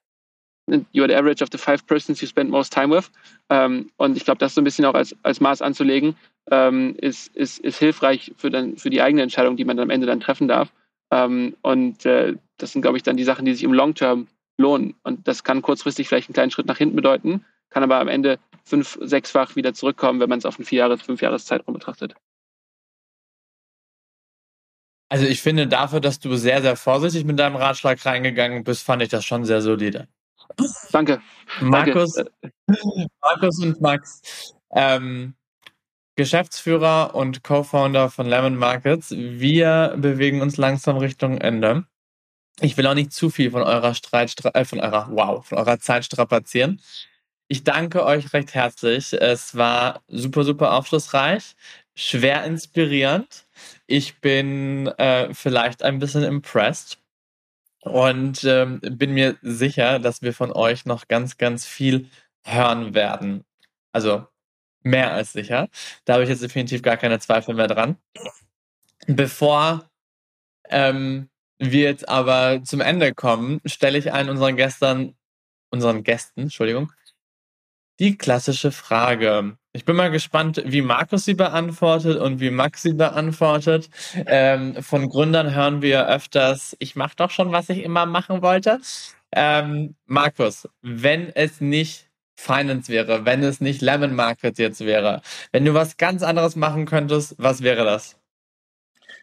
you're the average of the five persons you spend most time with. Ähm, und ich glaube, das so ein bisschen auch als, als Maß anzulegen, ähm, ist, ist, ist hilfreich für, dann, für die eigene Entscheidung, die man am Ende dann treffen darf. Ähm, und äh, das sind, glaube ich, dann die Sachen, die sich im Long Term lohnen. Und das kann kurzfristig vielleicht einen kleinen Schritt nach hinten bedeuten, kann aber am Ende fünf-, sechsfach wieder zurückkommen, wenn man es auf einen Vierjahres-, Fünfjahres-Zeitraum betrachtet. Also ich finde dafür, dass du sehr, sehr vorsichtig mit deinem Ratschlag reingegangen bist, fand ich das schon sehr solide. Danke. Markus, Danke. Markus und Max, ähm, Geschäftsführer und Co-Founder von Lemon Markets. Wir bewegen uns langsam Richtung Ende. Ich will auch nicht zu viel von eurer Streit, äh, von eurer, wow, von eurer Zeit strapazieren. Ich danke euch recht herzlich. Es war super, super aufschlussreich, schwer inspirierend. Ich bin äh, vielleicht ein bisschen impressed und ähm, bin mir sicher, dass wir von euch noch ganz, ganz viel hören werden. Also mehr als sicher. Da habe ich jetzt definitiv gar keine Zweifel mehr dran. Bevor ähm, wir jetzt aber zum Ende kommen, stelle ich einen unseren Gästen, unseren Gästen, Entschuldigung, die klassische Frage. Ich bin mal gespannt, wie Markus sie beantwortet und wie Max sie beantwortet. Ähm, von Gründern hören wir öfters, ich mache doch schon, was ich immer machen wollte. Ähm, Markus, wenn es nicht Finance wäre, wenn es nicht Lemon Market jetzt wäre, wenn du was ganz anderes machen könntest, was wäre das?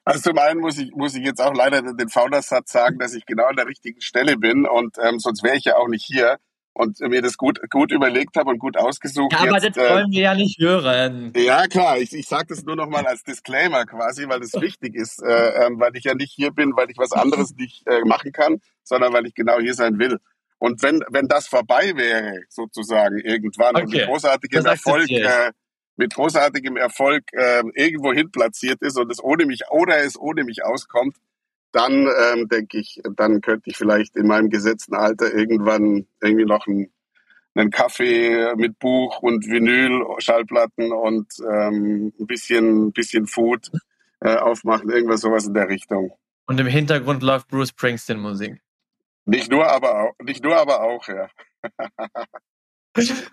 Also zum einen muss ich, muss ich jetzt auch leider den Foundersatz sagen, dass ich genau an der richtigen Stelle bin und ähm, sonst wäre ich ja auch nicht hier und mir das gut, gut überlegt habe und gut ausgesucht. Ja, aber jetzt, das wollen äh, wir ja nicht hören. Ja, klar. Ich, ich sage das nur noch mal als Disclaimer quasi, weil das wichtig ist, äh, äh, weil ich ja nicht hier bin, weil ich was anderes nicht äh, machen kann, sondern weil ich genau hier sein will. Und wenn, wenn das vorbei wäre, sozusagen, irgendwann, okay. und mit großartigem Erfolg, äh, mit großartigem Erfolg äh, irgendwo hin platziert ist und es ohne mich oder es ohne mich auskommt, dann ähm, denke ich, dann könnte ich vielleicht in meinem gesetzten Alter irgendwann irgendwie noch einen, einen Kaffee mit Buch und Vinyl, Schallplatten und ähm, ein bisschen, bisschen Food äh, aufmachen, irgendwas sowas in der Richtung. Und im Hintergrund läuft Bruce Springsteen Musik. Nicht nur, aber auch, nicht nur, aber auch, ja.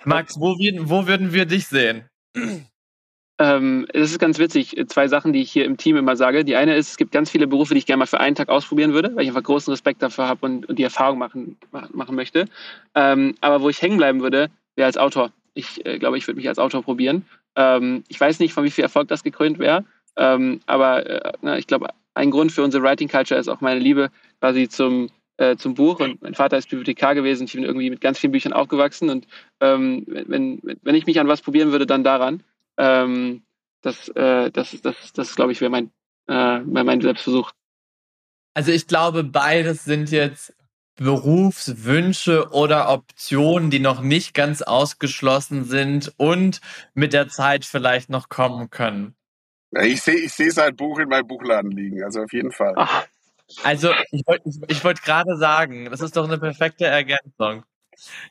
Max, wo, wo würden wir dich sehen? Ähm, das ist ganz witzig. Zwei Sachen, die ich hier im Team immer sage. Die eine ist, es gibt ganz viele Berufe, die ich gerne mal für einen Tag ausprobieren würde, weil ich einfach großen Respekt dafür habe und, und, die Erfahrung machen, machen möchte. Ähm, aber wo ich hängen bleiben würde, wäre als Autor. Ich äh, glaube, ich würde mich als Autor probieren. Ähm, ich weiß nicht, von wie viel Erfolg das gekrönt wäre, ähm, aber äh, na, ich glaube, ein Grund für unsere Writing Culture ist auch meine Liebe quasi zum, äh, zum Buch. Und mein Vater ist Bibliothekar gewesen. Ich bin irgendwie mit ganz vielen Büchern aufgewachsen. Und ähm, wenn, wenn ich mich an was probieren würde, dann daran. Ähm, das, äh, das, das, das glaube ich, wäre mein, äh, mein Selbstversuch. Also ich glaube, beides sind jetzt Berufswünsche oder Optionen, die noch nicht ganz ausgeschlossen sind und mit der Zeit vielleicht noch kommen können. Ich sehe ich seh sein Buch in meinem Buchladen liegen, also auf jeden Fall. Ach. Also ich wollte ich, ich wollt gerade sagen, das ist doch eine perfekte Ergänzung.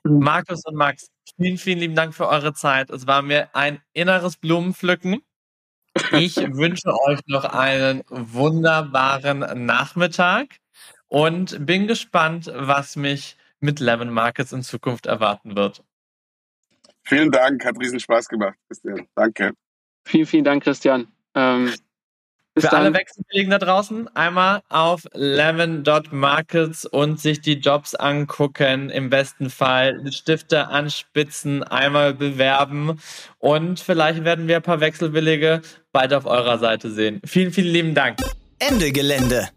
Mhm. Markus und Max, vielen, vielen lieben Dank für eure Zeit. Es war mir ein inneres Blumenpflücken. Ich wünsche euch noch einen wunderbaren Nachmittag und bin gespannt, was mich mit Lemon Markets in Zukunft erwarten wird. Vielen Dank, hat riesen Spaß gemacht, Christian. Danke. Vielen, vielen Dank, Christian. Ähm, Für dann. alle Wechselwilligen da draußen einmal auf lemon.markets und sich die Jobs angucken. Im besten Fall Stifte anspitzen, einmal bewerben und vielleicht werden wir ein paar Wechselwillige bald auf eurer Seite sehen. Vielen, vielen lieben Dank. Ende Gelände.